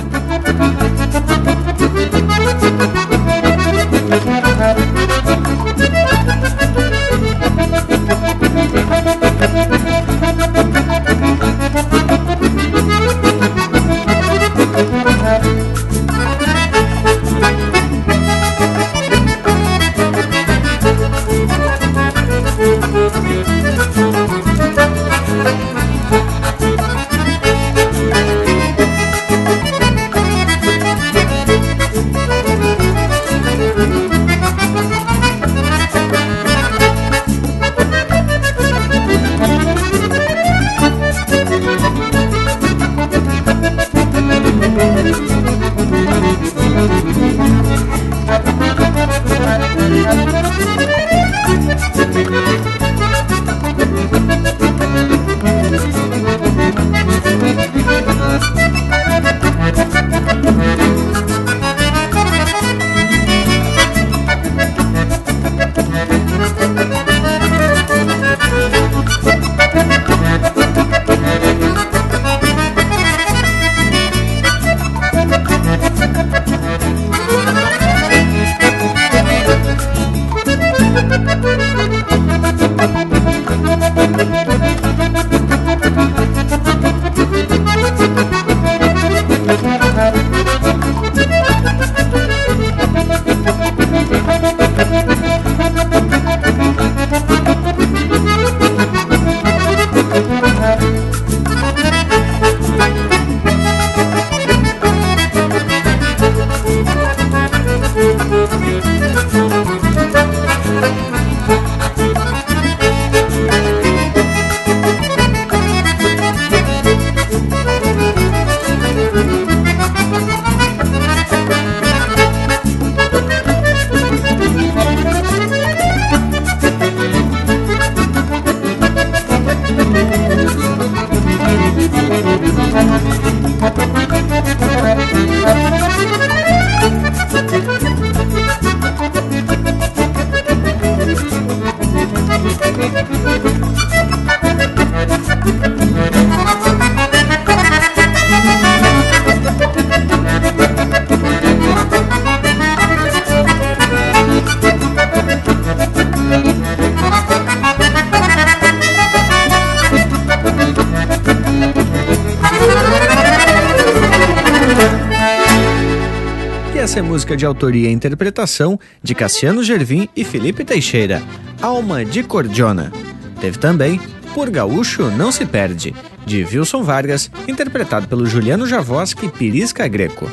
Música de autoria e interpretação de Cassiano Gervim e Felipe Teixeira, Alma de Cordiona. Teve também Por Gaúcho Não Se Perde, de Wilson Vargas, interpretado pelo Juliano Javoski e Pirisca Greco.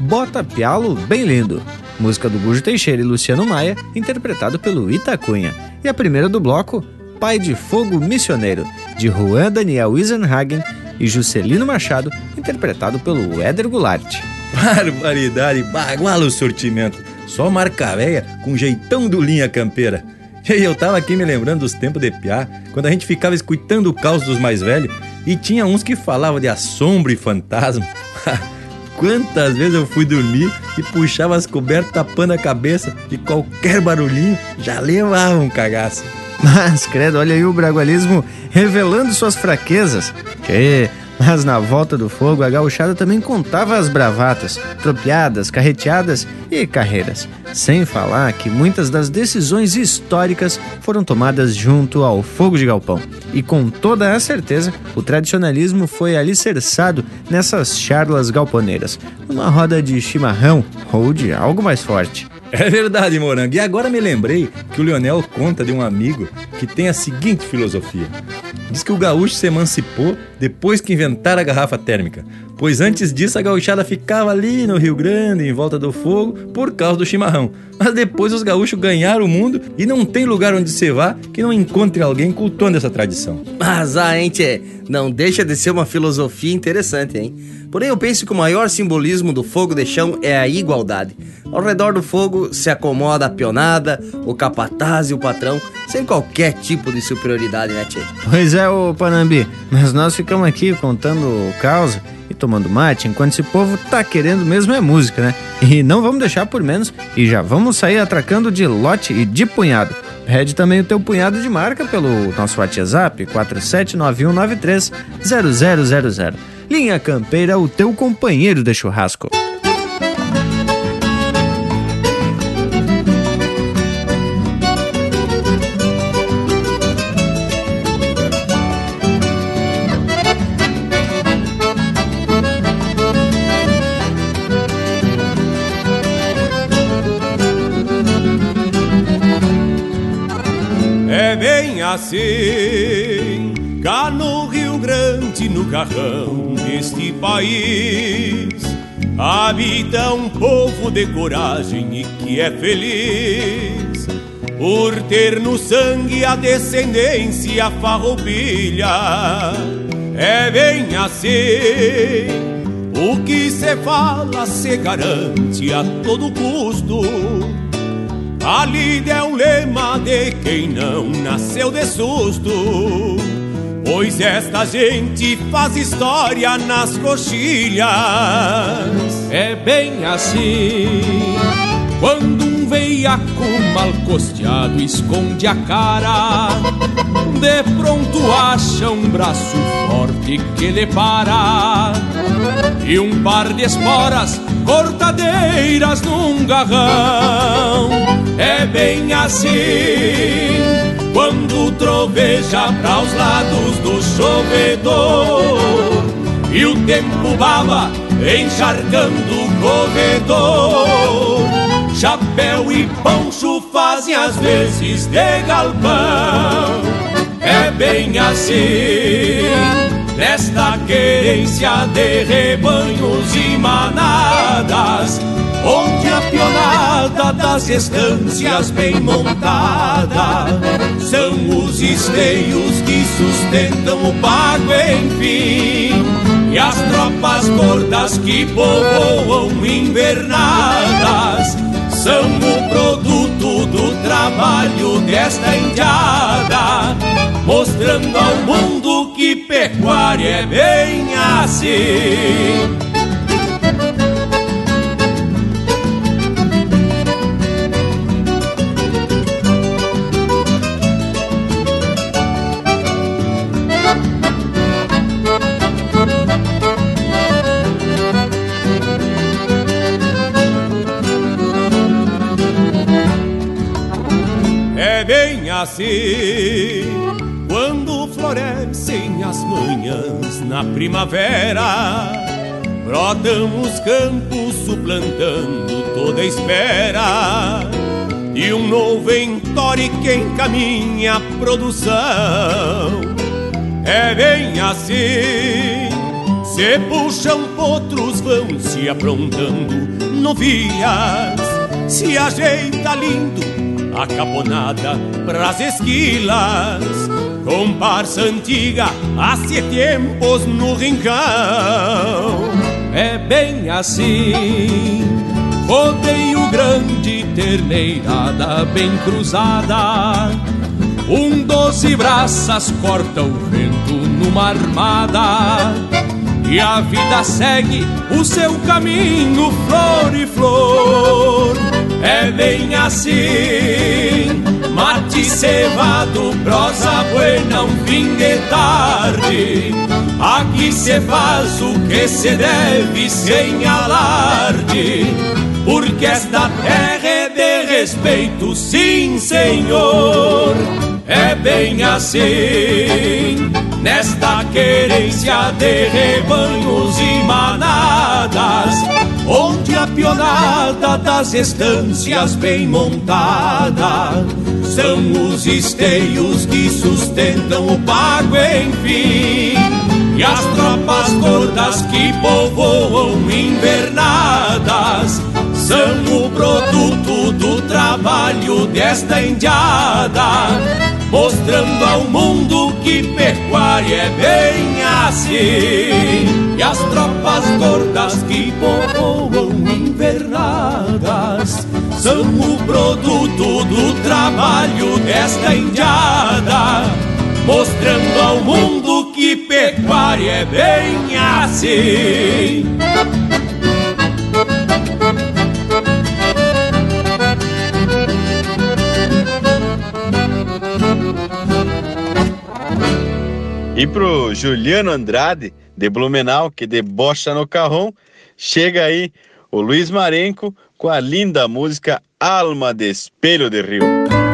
Bota Pialo Bem Lindo, música do Gujo Teixeira e Luciano Maia, interpretado pelo Itacunha. E a primeira do bloco, Pai de Fogo Missioneiro, de Juan Daniel Eisenhagen e Juscelino Machado, interpretado pelo Éder Goulart. Barbaridade, baguala o sortimento. Só marca véia com jeitão do linha campeira. E eu tava aqui me lembrando dos tempos de piá, quando a gente ficava escutando o caos dos mais velhos e tinha uns que falavam de assombro e fantasma. Quantas vezes eu fui dormir e puxava as cobertas tapando a cabeça e qualquer barulhinho já levava um cagaço. Mas, credo, olha aí o bragualismo revelando suas fraquezas. Que mas na volta do fogo, a gauchada também contava as bravatas, tropeadas, carreteadas e carreiras. Sem falar que muitas das decisões históricas foram tomadas junto ao fogo de galpão. E com toda a certeza, o tradicionalismo foi alicerçado nessas charlas galponeiras, numa roda de chimarrão ou de algo mais forte. É verdade, Morango. E agora me lembrei que o Leonel conta de um amigo que tem a seguinte filosofia. Diz que o gaúcho se emancipou depois que inventaram a garrafa térmica, pois antes disso a gauchada ficava ali no Rio Grande, em volta do fogo, por causa do chimarrão. Mas depois os gaúchos ganharam o mundo e não tem lugar onde você vá que não encontre alguém cultuando essa tradição. Mas, ah, tchê, não deixa de ser uma filosofia interessante, hein? Porém, eu penso que o maior simbolismo do fogo de chão é a igualdade. Ao redor do fogo se acomoda a pionada, o capataz e o patrão, sem qualquer tipo de superioridade, né, Tchê? Pois é, ô Panambi, mas nós ficamos aqui contando o caos e tomando mate, enquanto esse povo tá querendo mesmo é música, né? E não vamos deixar por menos e já vamos sair atracando de lote e de punhado. Pede também o teu punhado de marca pelo nosso WhatsApp 4791930000. Linha Campeira, o teu companheiro de churrasco. É bem assim, Carrão deste país, habita um povo de coragem e que é feliz por ter no sangue a descendência farroupilha. É bem assim, o que se fala se garante a todo custo. A lida é um lema de quem não nasceu de susto. Pois esta gente faz história nas coxilhas. É bem assim. Quando um veiaco mal costeado esconde a cara, de pronto acha um braço forte que lhe para. E um par de esporas cortadeiras num garrão. É bem assim quando troveja para os lados do chovedor e o tempo baba encharcando o corredor. Chapéu e poncho fazem às vezes de galpão. É bem assim, nesta querência de rebanhos e manadas onde a pionada das estâncias bem montada são os esteios que sustentam o pago, enfim, e as tropas gordas que povoam invernadas são o produto do trabalho desta indiada, mostrando ao mundo que pecuária é bem assim. Assim quando florescem as manhãs na primavera. Brotam os campos suplantando toda a espera de um novo entore que encaminha a produção. É bem assim, se puxam potros, vão se aprontando novias se ajeita lindo, acaponada pras esquilas. Comparsa antiga, há tempos no rincão. É bem assim, rodeio grande, terneirada bem cruzada. Um doze braças corta o vento numa armada e a vida segue o seu caminho, flor e flor. É bem assim, mate cevado, prosa buena, um fim de tarde. Aqui se faz o que se deve sem alarde, porque esta terra é de respeito, sim, senhor. É bem assim nesta querência de rebanhos e manadas, onde a pionada das estâncias bem montada são os esteios que sustentam o pago, enfim. E as tropas gordas que povoam invernadas são o produto do trabalho desta indiada mostrando ao mundo que pecuária é bem assim. E as tropas gordas que povoam invernadas são o produto do trabalho desta indiada, mostrando ao mundo que pecuária é bem assim. E pro Juliano Andrade, de Blumenau, que debocha no carrão, chega aí o Luiz Marenco com a linda música Alma de Espelho de Rio.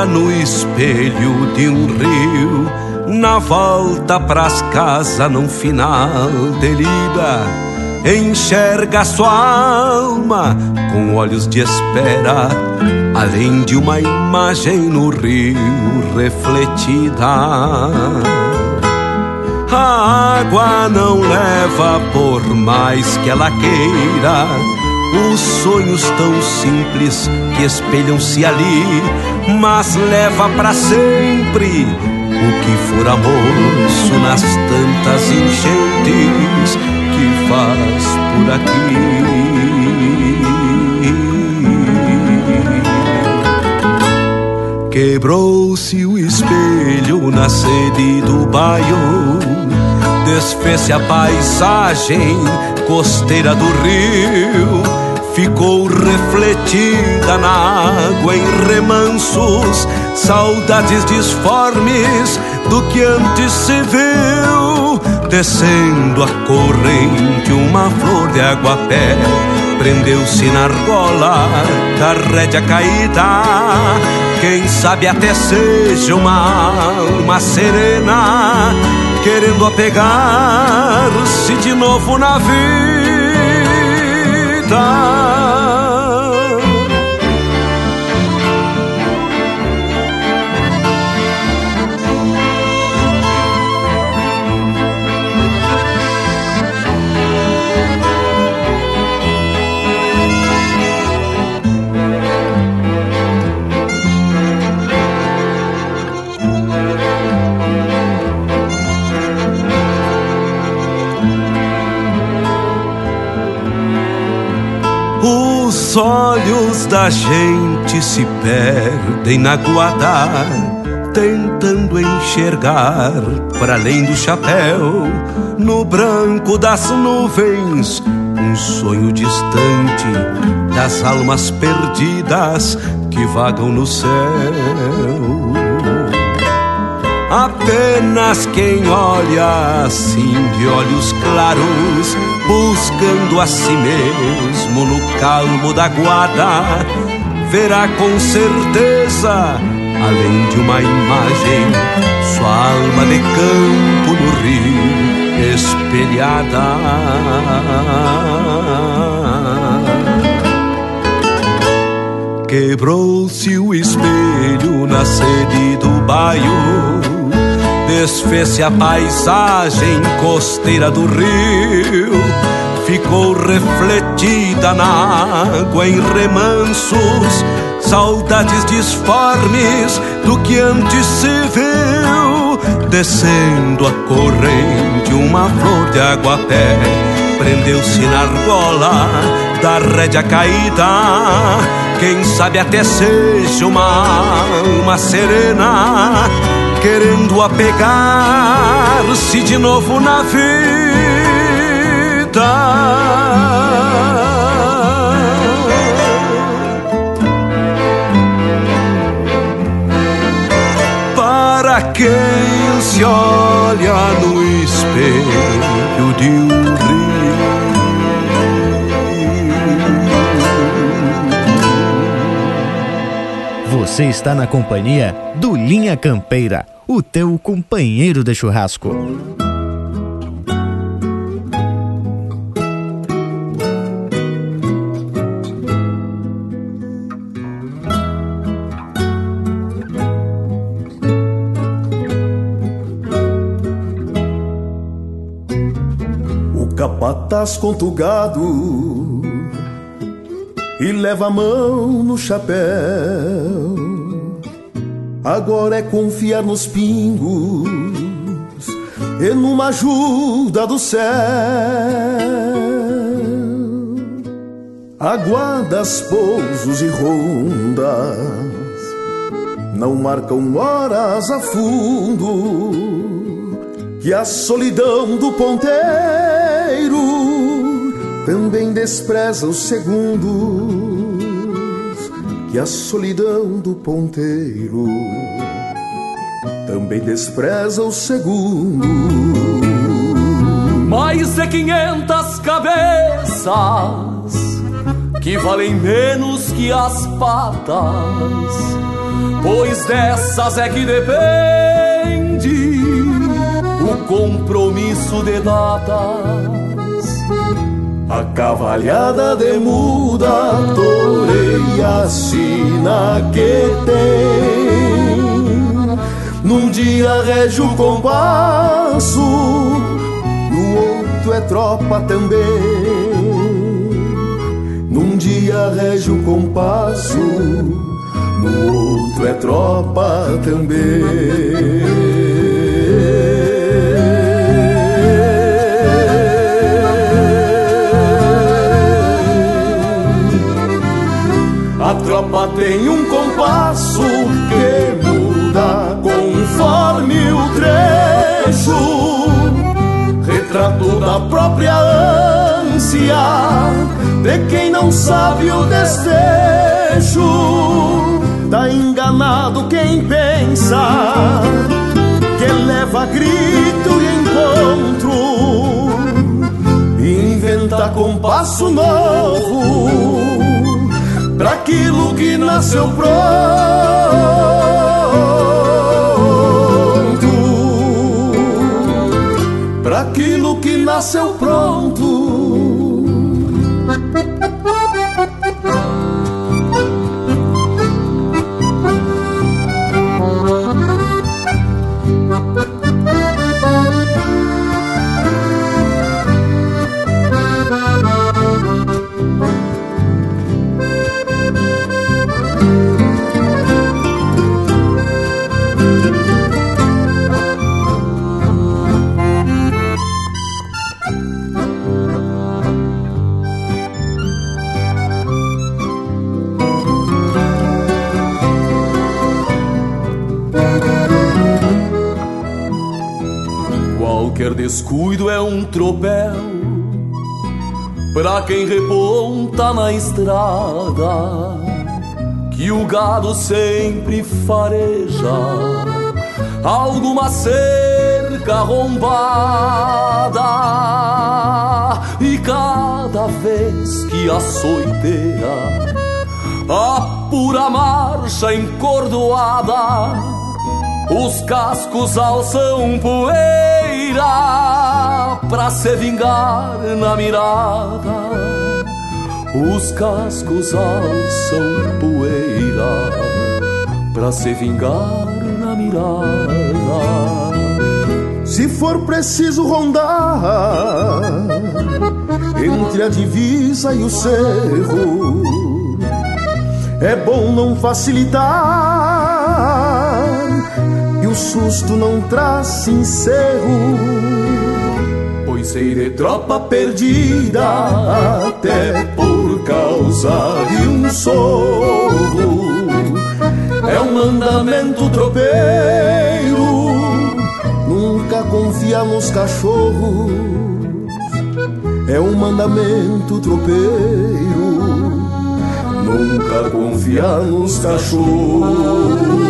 Olha no espelho de um rio, na volta pras casas num final de lida, enxerga sua alma com olhos de espera, além de uma imagem no rio refletida. A água não leva por mais que ela queira os sonhos tão simples que espelham-se ali, mas leva para sempre o que for moço nas tantas enchentes que faz por aqui. Quebrou-se o espelho na sede do baio, desfez-se a paisagem costeira do rio ficou refletida na água em remansos, saudades disformes do que antes se viu. Descendo a corrente, uma flor de água pé prendeu-se na argola da rédea caída. Quem sabe até seja uma alma serena querendo apegar-se de novo na vida. time. Olhos da gente se perdem na guarda tentando enxergar para além do chapéu, no branco das nuvens, um sonho distante das almas perdidas que vagam no céu. Apenas quem olha assim de olhos claros, buscando a si mesmo no calmo da guarda, verá com certeza, além de uma imagem, sua alma de campo no rio espelhada. Quebrou-se o espelho na sede do baio Desfez-se a paisagem costeira do rio. Ficou refletida na água em remansos Saudades disformes do que antes se viu. Descendo a corrente uma flor de água pé Prendeu-se na argola da rédea caída. Quem sabe até seja uma alma serena Querendo apegar-se de novo na vida. Para quem se olha no espelho de um Você está na companhia do Linha Campeira, o teu companheiro de churrasco. O capataz contugado e leva a mão no chapéu. Agora é confiar nos pingos e numa ajuda do céu. Aguardas pousos e rondas, não marcam horas a fundo, que a solidão do ponteiro também despreza os segundos que a solidão do ponteiro também despreza os segundos. Mais de quinhentas cabeças que valem menos que as patas, pois dessas é que depende o compromisso de datas. A cavalhada de muda toreia a sina que tem. Num dia rege o compasso No outro é tropa também. Num dia rege o compasso No outro é tropa também sabe o desfecho. Tá enganado quem pensa que leva grito e encontro, inventa compasso novo para aquilo que nasceu pronto, para aquilo que nasceu pronto. Descuido é um tropel. Pra quem reponta na estrada, que o gado sempre fareja alguma cerca arrombada, e cada vez que a soiteira apura marcha encordoada, os cascos alçam poeira pra se vingar na mirada. Os cascos alçam poeira pra se vingar na mirada. Se for preciso rondar entre a divisa e o cerro, é bom não facilitar o susto não traz encerro. Pois sei de tropa perdida até por causa de um sorro. É um mandamento tropeiro, nunca confia nos cachorros. É um mandamento tropeiro, nunca confia nos cachorros.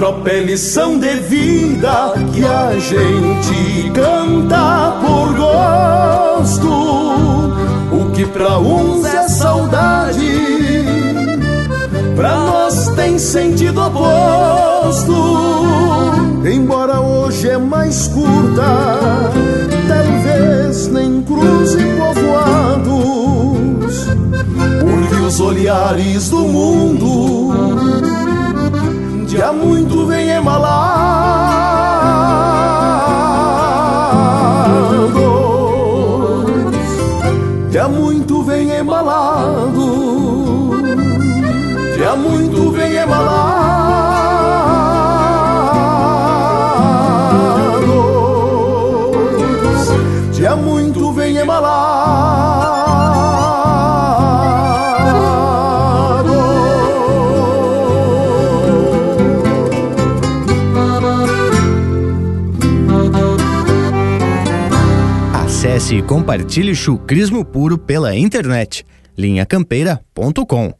É lição de vida que a gente canta por gosto. O que pra uns é saudade, pra nós tem sentido oposto. Embora hoje é mais curta, talvez nem cruze povoados, porque os olhares do mundo há muito vem embalados, Acesse e compartilhe chucrismo puro pela internet. linhacampeira.com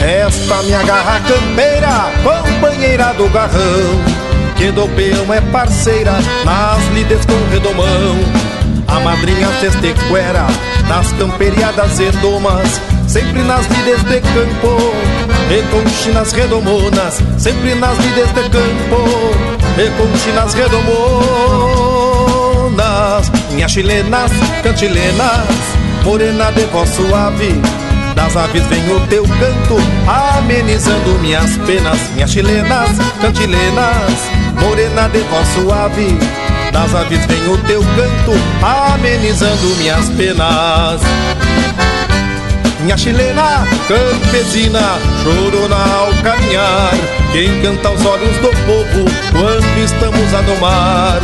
Esta minha garra campeira, companheira do garrão, que do peão é parceira nas lides com redomão. A madrinha testequera das camperiadas e domas, sempre nas lides de campo, e com chinas redomonas, sempre nas lides de campo, e com chinas redomonas. Minhas chilenas, cantilenas, morena de voz suave, das aves vem o teu canto, amenizando minhas penas. Minhas chilenas, cantilenas, morena de voz suave, das aves vem o teu canto, amenizando minhas penas. Minha chilena campesina chorona ao caminhar, que encanta os olhos do povo quando estamos a domar.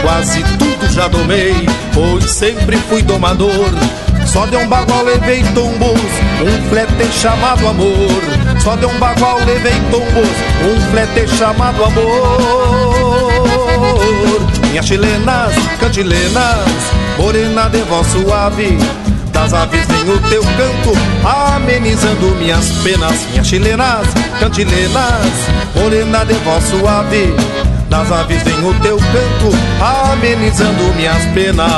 Quase tudo já domei, pois sempre fui domador. Só de um bagual levei tombos, um flete chamado amor. Só de um bagual levei tombos, um flete chamado amor. Minhas chilenas, cantilenas, morena de voz suave. Das aves vem o teu canto, amenizando minhas penas. Minhas chilenas, cantilenas, morena de voz suave. Das aves vem o teu canto, amenizando minhas penas.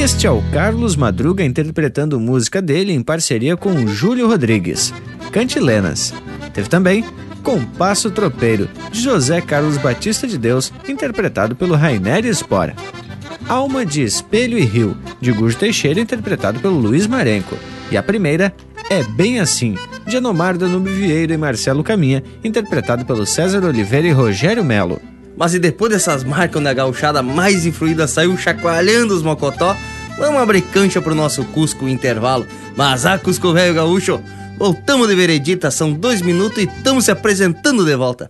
Este é o Carlos Madruga interpretando música dele em parceria com Júlio Rodrigues, Cantilenas. Teve também Compasso Tropeiro, de José Carlos Batista de Deus, interpretado pelo Rainer Espora. Alma de Espelho e Rio, de Gujo Teixeira, interpretado pelo Luiz Marenco. E a primeira é Bem Assim, de Anomar Danube Vieira e Marcelo Caminha, interpretado pelo César Oliveira e Rogério Melo. Mas e depois dessas marcas onde a gauchada mais influída saiu chacoalhando os mocotó, vamos abrir cancha pro nosso Cusco intervalo. Mas ah, Cusco velho gaúcho, voltamos de veredita, são dois minutos e estamos se apresentando de volta.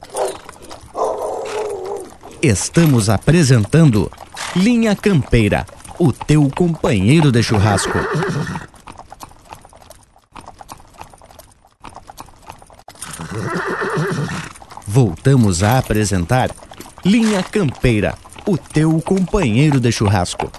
Estamos apresentando Linha Campeira, o teu companheiro de churrasco. Voltamos a apresentar Linha Campeira, o teu companheiro de churrasco.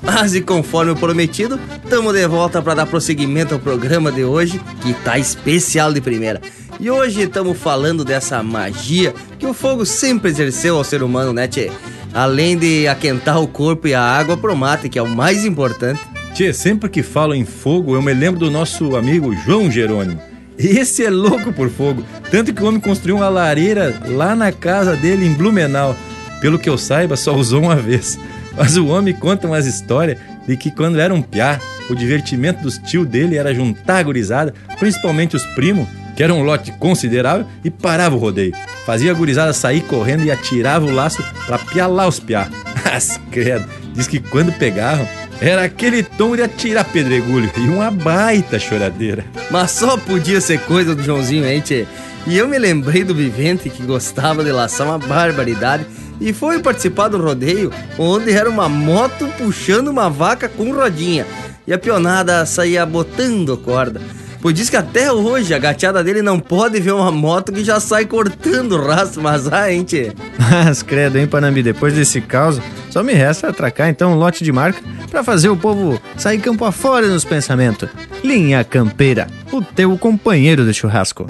Mas e conforme prometido, estamos de volta para dar prosseguimento ao programa de hoje, que tá especial de primeira. E hoje estamos falando dessa magia que o fogo sempre exerceu ao ser humano, né, Tchê? Além de aquentar o corpo e a água pro mate, que é o mais importante. Tchê, sempre que falo em fogo, eu me lembro do nosso amigo João Jerônimo. Esse é louco por fogo. Tanto que o homem construiu uma lareira lá na casa dele em Blumenau. Pelo que eu saiba, só usou uma vez. Mas o homem conta umas histórias de que quando era um piá, o divertimento dos tio dele era juntar a gurizada, principalmente os primos, que era um lote considerável, e parava o rodeio. Fazia a gurizada sair correndo e atirava o laço pra pialar os piá. Mas, credo, diz que quando pegavam, era aquele tom de atirar pedregulho e uma baita choradeira. Mas só podia ser coisa do Joãozinho, hein, tchê? E eu me lembrei do vivente que gostava de laçar uma barbaridade e foi participar do rodeio, onde era uma moto puxando uma vaca com rodinha. E a pionada saía botando corda. Pois diz que até hoje a gateada dele não pode ver uma moto que já sai cortando o rastro, mas ah, hein, tchê? Mas credo, hein, Panambi, depois desse caos, só me resta atracar então um lote de marca para fazer o povo sair campo afora nos pensamentos. Linha Campeira, o teu companheiro de churrasco.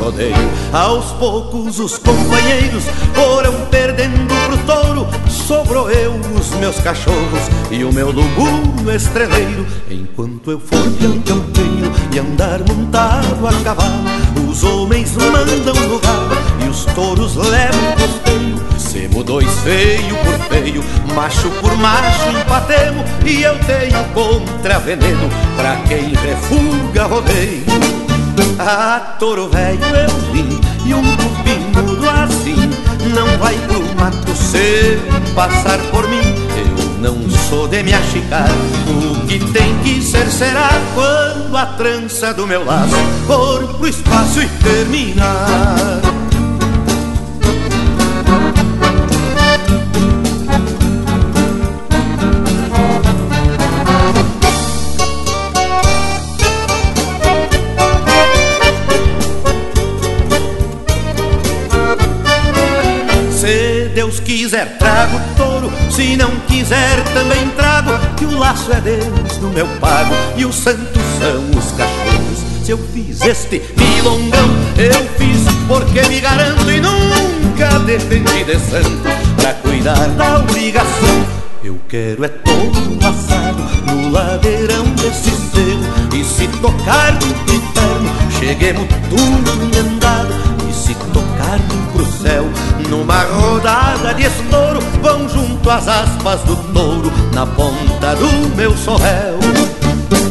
Rodeio. Aos poucos os companheiros foram perdendo pro touro. Sobrou eu, os meus cachorros e o meu lubuno estreleiro. Enquanto eu for campeiro e andar montado a cavalo, os homens mandam no galo e os touros levam costeio. Semo dois feio por feio, macho por macho empatemo E eu tenho contra veneno pra quem refuga rodeio Ah, touro velho eu vi e um cupinudo assim Não vai pro mato se passar por mim. Eu não sou de me achicar O que tem que ser será quando a trança do meu laço For pro espaço e terminar quiser, trago touro. Se não quiser, também trago. Que o laço é Deus no meu pago e os santos são os cachorros. Se eu fiz este milongão, eu fiz porque me garanto e nunca defendi de santo pra cuidar da obrigação. Eu quero é todo laçado no ladeirão desse cerro E se tocar no inferno, cheguemos tudo andado E se tocar pro céu, numa rodada de estouro Vão junto às aspas do touro, na ponta do meu sorréu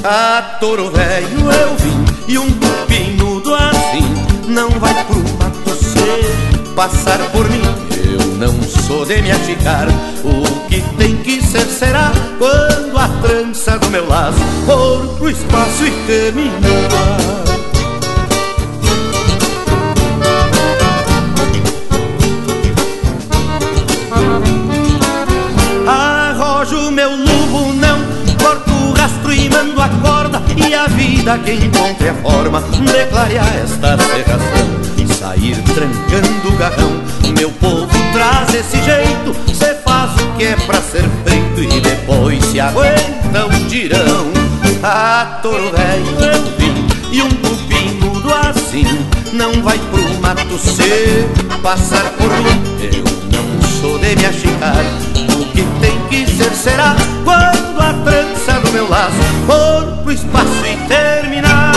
A touro velho eu vim, e um cupinudo assim Não vai pro mato ser. Passar por mim eu não sou de me achicar O que tem que ser será Quando a trança do meu laço For pro espaço e terminar vida que encontre a forma De clarear esta serração E sair trancando o garrão Meu povo traz esse jeito Cê faz o que é pra ser feito E depois se aguenta o tirão A touro velho eu vim E um cupinudo assim Não vai pro mato se passar por mim. Eu não sou de me achicar. O que tem que ser será quando a trança do meu laço for pro espaço e terminar.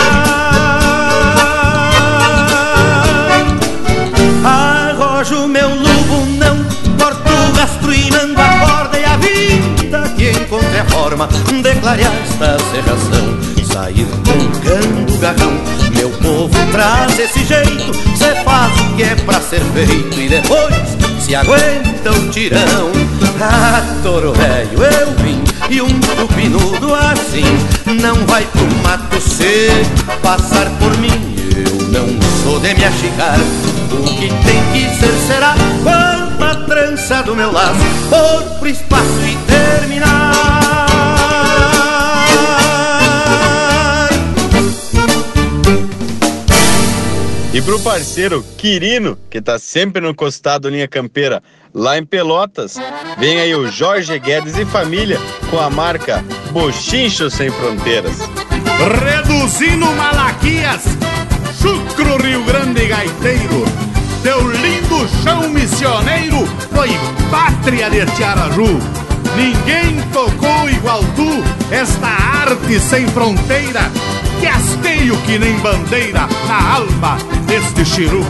Arrojo meu lubo, não corto o rastro e mando a corda e a vida que encontre a forma de clarear esta serração. Sair tocando o garrão, meu povo traz esse jeito, cê faz o que é pra ser feito e depois se aguenta o tirão. Ah, toro velho, eu vim e um tupinudo assim não vai pro mato se passar por mim. Eu não sou de me achicar, o que tem que ser será quando a trança do meu laço for pro espaço e terminar. E pro parceiro Quirino, que tá sempre no costado linha campeira, lá em Pelotas, vem aí o Jorge Guedes e família com a marca Bochincho Sem Fronteiras. Reduzindo Malaquias, Chucro Rio Grande Gaiteiro, teu lindo chão missioneiro foi pátria de Tiaraju. Ninguém tocou igual tu esta arte sem fronteira, que hasteio que nem bandeira na alma deste chiru.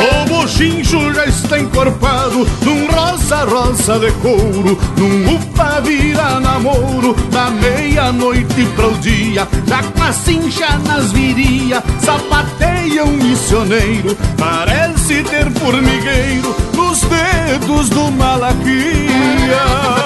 O bochincho já está encorpado num rosa-rosa de couro, num upa vira namoro, da meia-noite pro dia, já com a cincha nas viria, sapateia um missioneiro, parece ter formigueiro nos dedos do Malaquia.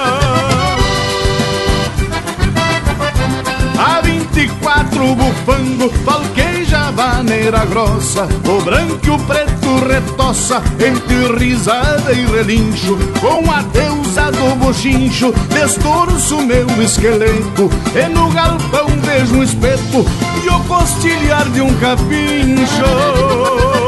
A 24 bufango, falqueja vaneira grossa. O branco e o preto retoça entre risada e relincho. Com a deusa do bochincho, destorço meu esqueleto. E no galpão vejo um espeto e o costilhar de um capincho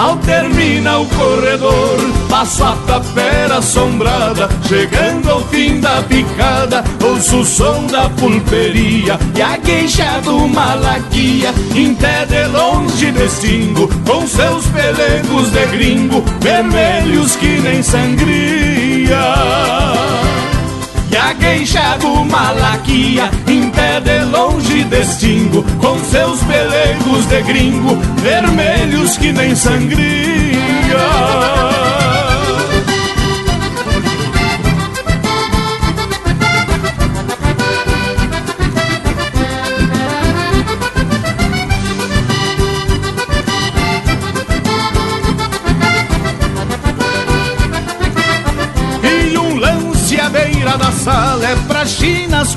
Ao termina o corredor, passo a tapera assombrada, chegando ao fim da picada, ouço o som da pulperia e a queixa do malaquia, em pé de longe distingo, com seus pelegos de gringo, vermelhos que nem sangria. E a queixa do Malaquia Em pé de longe distingo Com seus pelegos de gringo Vermelhos que nem sangria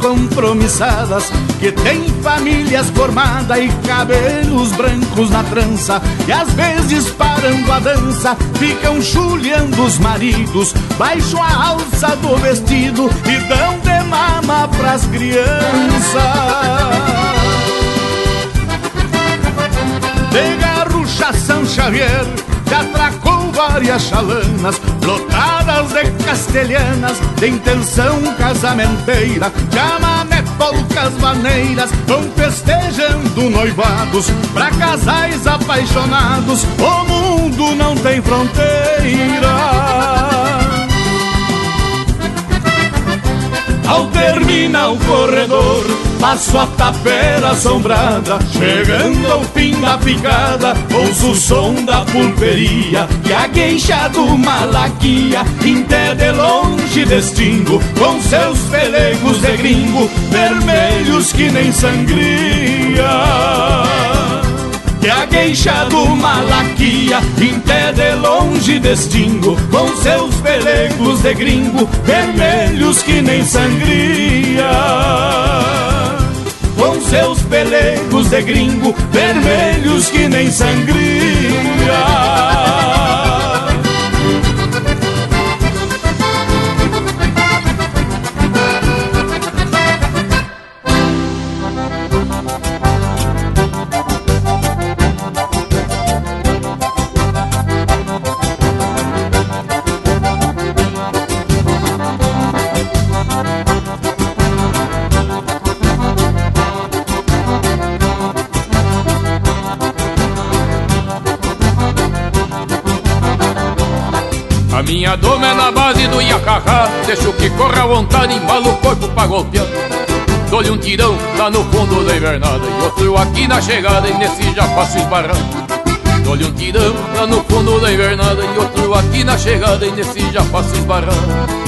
compromissadas Que tem famílias formadas e cabelos brancos na trança E às vezes parando a dança ficam chulhando os maridos Baixam a alça do vestido e dão de mama pras crianças. De Garrucha São Xavier Já atracou várias chalanas Lotadas de castelhanas De intenção casamenteira Chamamé, polcas, maneiras Vão festejando noivados Pra casais apaixonados O mundo não tem fronteira. Ao terminar o corredor, passo a tapera assombrada, chegando ao fim da picada, ouço o som da pulperia e a queixa do malaquia, em de longe distingo, com seus pelegos de gringo, vermelhos que nem sangria. E a queixa do Malaquia, em pé de longe distingo, com seus pelegos de gringo, vermelhos que nem sangria. Seus pelegos de gringo, vermelhos que nem sangria. Iacarrá Deixo que corra à vontade, embalo o corpo pra golpear. Dou-lhe um tirão lá no fundo da invernada E outro aqui na chegada e nesse já faço esbarrar Dou-lhe um tirão lá no fundo da invernada E outro aqui na chegada e nesse já faço esbarrar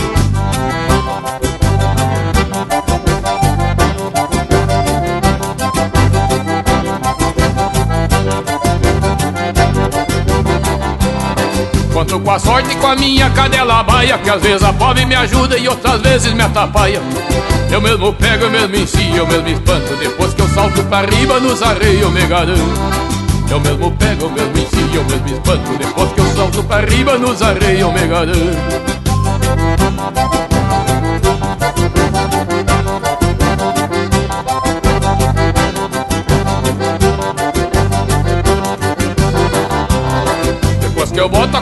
Com a sorte e com a minha cadela baia Que às vezes a pobre me ajuda e outras vezes me atrapalha. Eu mesmo pego, eu mesmo ensino, eu mesmo espanto Depois que eu salto pra riba nos arreios eu me garanto. Eu mesmo pego, eu mesmo ensino, eu mesmo espanto Depois que eu salto pra riba nos arreios eu me garanto. Que eu boto a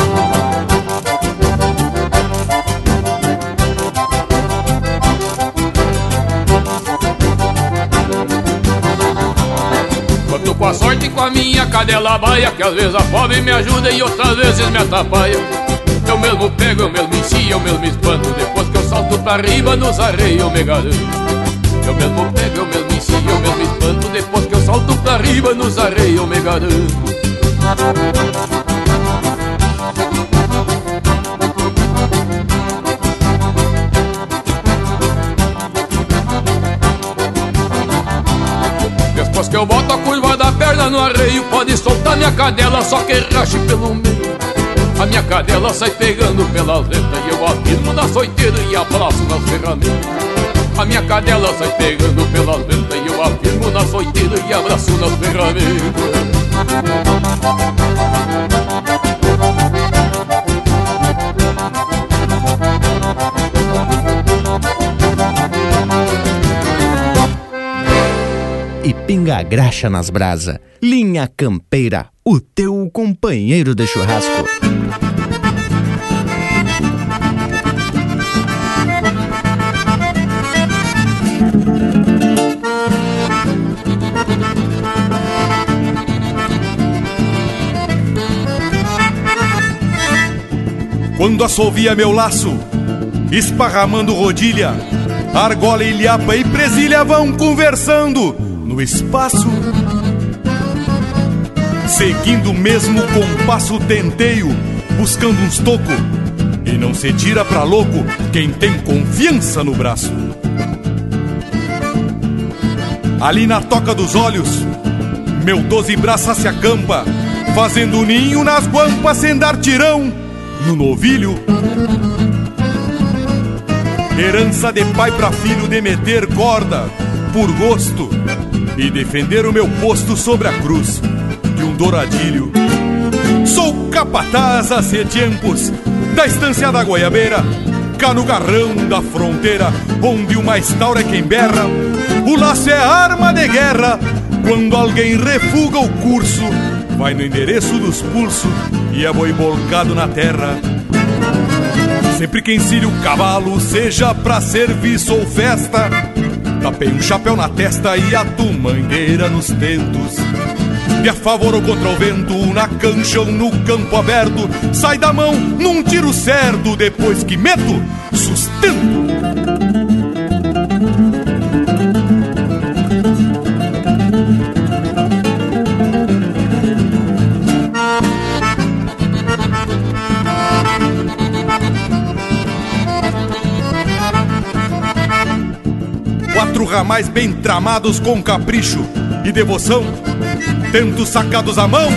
com a sorte e com a minha cadela baia Que às vezes a pobre me ajuda e outras vezes me atrapalha. Eu mesmo pego, eu mesmo ensino, eu mesmo espanto. Depois que eu salto pra riba nos arreios me garanto. Eu mesmo pego, eu mesmo ensino, eu mesmo espanto. Depois que eu salto pra riba nos arreios me garanto que eu boto a curva da perna no arreio Pode soltar minha cadela, só que rache pelo meio. A minha cadela sai pegando pelas letras E eu afirmo na soiteira e abraço nas ferramentas A minha cadela sai pegando pelas letras E eu afirmo na soiteira e abraço nas ferramentas pinga graxa nas brasa. Linha Campeira, o teu companheiro de churrasco. Quando assovia meu laço, esparramando rodilha, argola, ilhapa e presilha vão conversando no espaço. Seguindo o mesmo compasso tenteio, buscando uns toco. E não se tira pra louco quem tem confiança no braço. Ali na toca dos olhos, meu doze braça se acampa, fazendo ninho nas guampas sem dar tirão no novilho. Herança de pai pra filho de meter corda por gosto e defender o meu posto sobre a cruz de um douradilho. Sou capataz há tempos da estância da Goiabeira, cá no garrão da fronteira, onde o mais tauro é quem berra. O laço é arma de guerra, quando alguém refuga o curso, vai no endereço dos pulsos e é boi bolcado na terra. Sempre que ensine o cavalo, seja pra serviço ou festa, tapei um chapéu na testa e a tumangueira nos tentos. E a favor ou contra o vento, na cancha ou no campo aberto, sai da mão num tiro certo, depois que meto, sustento. Quatro ramais bem tramados com capricho e devoção, tentos sacados à mão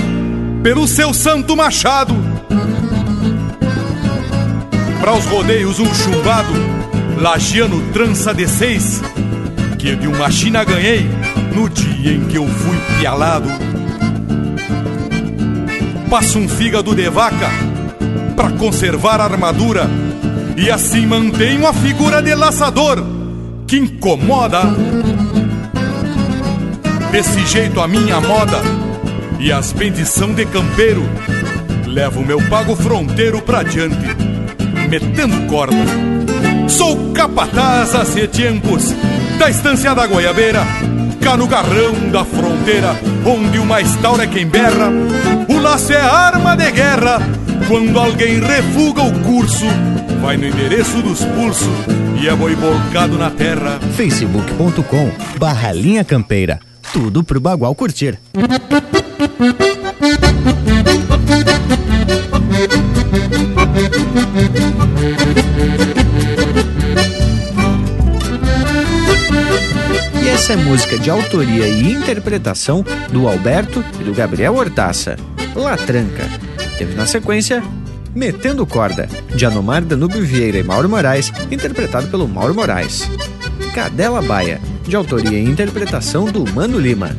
pelo seu santo machado. Para os rodeios um chumbado, lagiano trança de seis, que de uma China ganhei no dia em que eu fui pialado. Passo um fígado de vaca para conservar a armadura e assim mantenho a figura de laçador que incomoda. Desse jeito a minha moda e as bendição de campeiro levo meu pago fronteiro pra diante, metendo corda. Sou capataz há tempos da estância da Goiabeira, cá no garrão da fronteira, onde o mais tauro é quem berra. O laço é arma de guerra, quando alguém refuga o curso, vai no endereço dos pulsos e é boi volcado na terra. facebook.com barra linha campeira. Tudo pro Bagual curtir. E essa é música de autoria e interpretação do Alberto e do Gabriel Hortaça. La Tranca. Teve na sequência Metendo Corda, de Anomar Danúbio Vieira e Mauro Moraes, interpretado pelo Mauro Moraes. Cadela Baia, de autoria e interpretação do Mano Lima.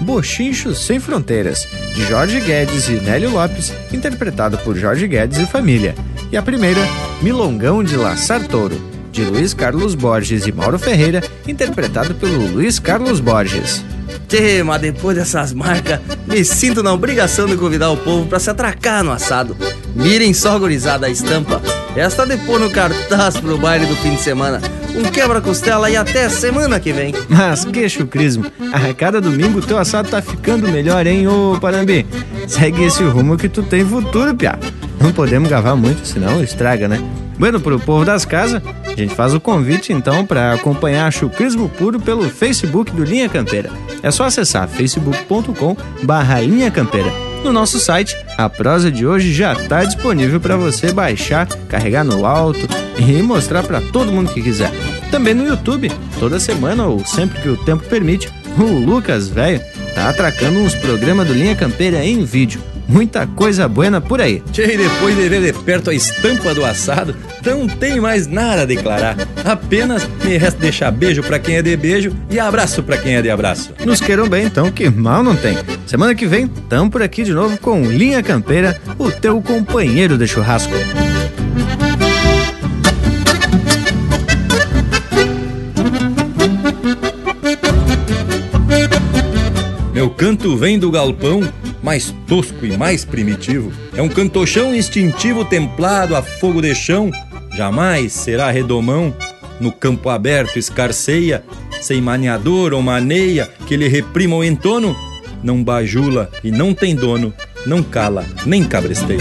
Bochinchos Sem Fronteiras, de Jorge Guedes e Nélio Lopes, interpretado por Jorge Guedes e família. E a primeira, Milongão de Laçar Touro, de Luiz Carlos Borges e Mauro Ferreira, interpretado pelo Luiz Carlos Borges. Tchê, mas depois dessas marcas, me sinto na obrigação de convidar o povo para se atracar no assado. Mirem só, gurizada, a estampa. Esta de pôr no cartaz pro baile do fim de semana. Um quebra-costela e até semana que vem. Mas que chucrismo. A cada domingo teu assado tá ficando melhor, hein, ô Parambi? Segue esse rumo que tu tem futuro, piá. Não podemos gravar muito, senão estraga, né? Bueno, pro povo das casas, a gente faz o convite então para acompanhar Chucrismo Puro pelo Facebook do Linha Campeira. É só acessar facebook.com barra Campeira. No nosso site, a prosa de hoje já está disponível para você baixar, carregar no alto e mostrar para todo mundo que quiser. Também no YouTube, toda semana ou sempre que o tempo permite, o Lucas Velho tá atracando uns programas do Linha Campeira em vídeo. Muita coisa buena por aí. Tchê, depois de ver de perto a estampa do assado, não tem mais nada a declarar. Apenas me resta deixar beijo pra quem é de beijo e abraço pra quem é de abraço. Nos queiram bem então, que mal não tem. Semana que vem, tamo por aqui de novo com Linha Campeira, o teu companheiro de churrasco. Meu canto vem do galpão, mais tosco e mais primitivo. É um cantochão instintivo templado a fogo de chão. Jamais será redomão. No campo aberto escarceia, sem maniador ou maneia que lhe reprima o entono. Não bajula e não tem dono, não cala nem cabresteia.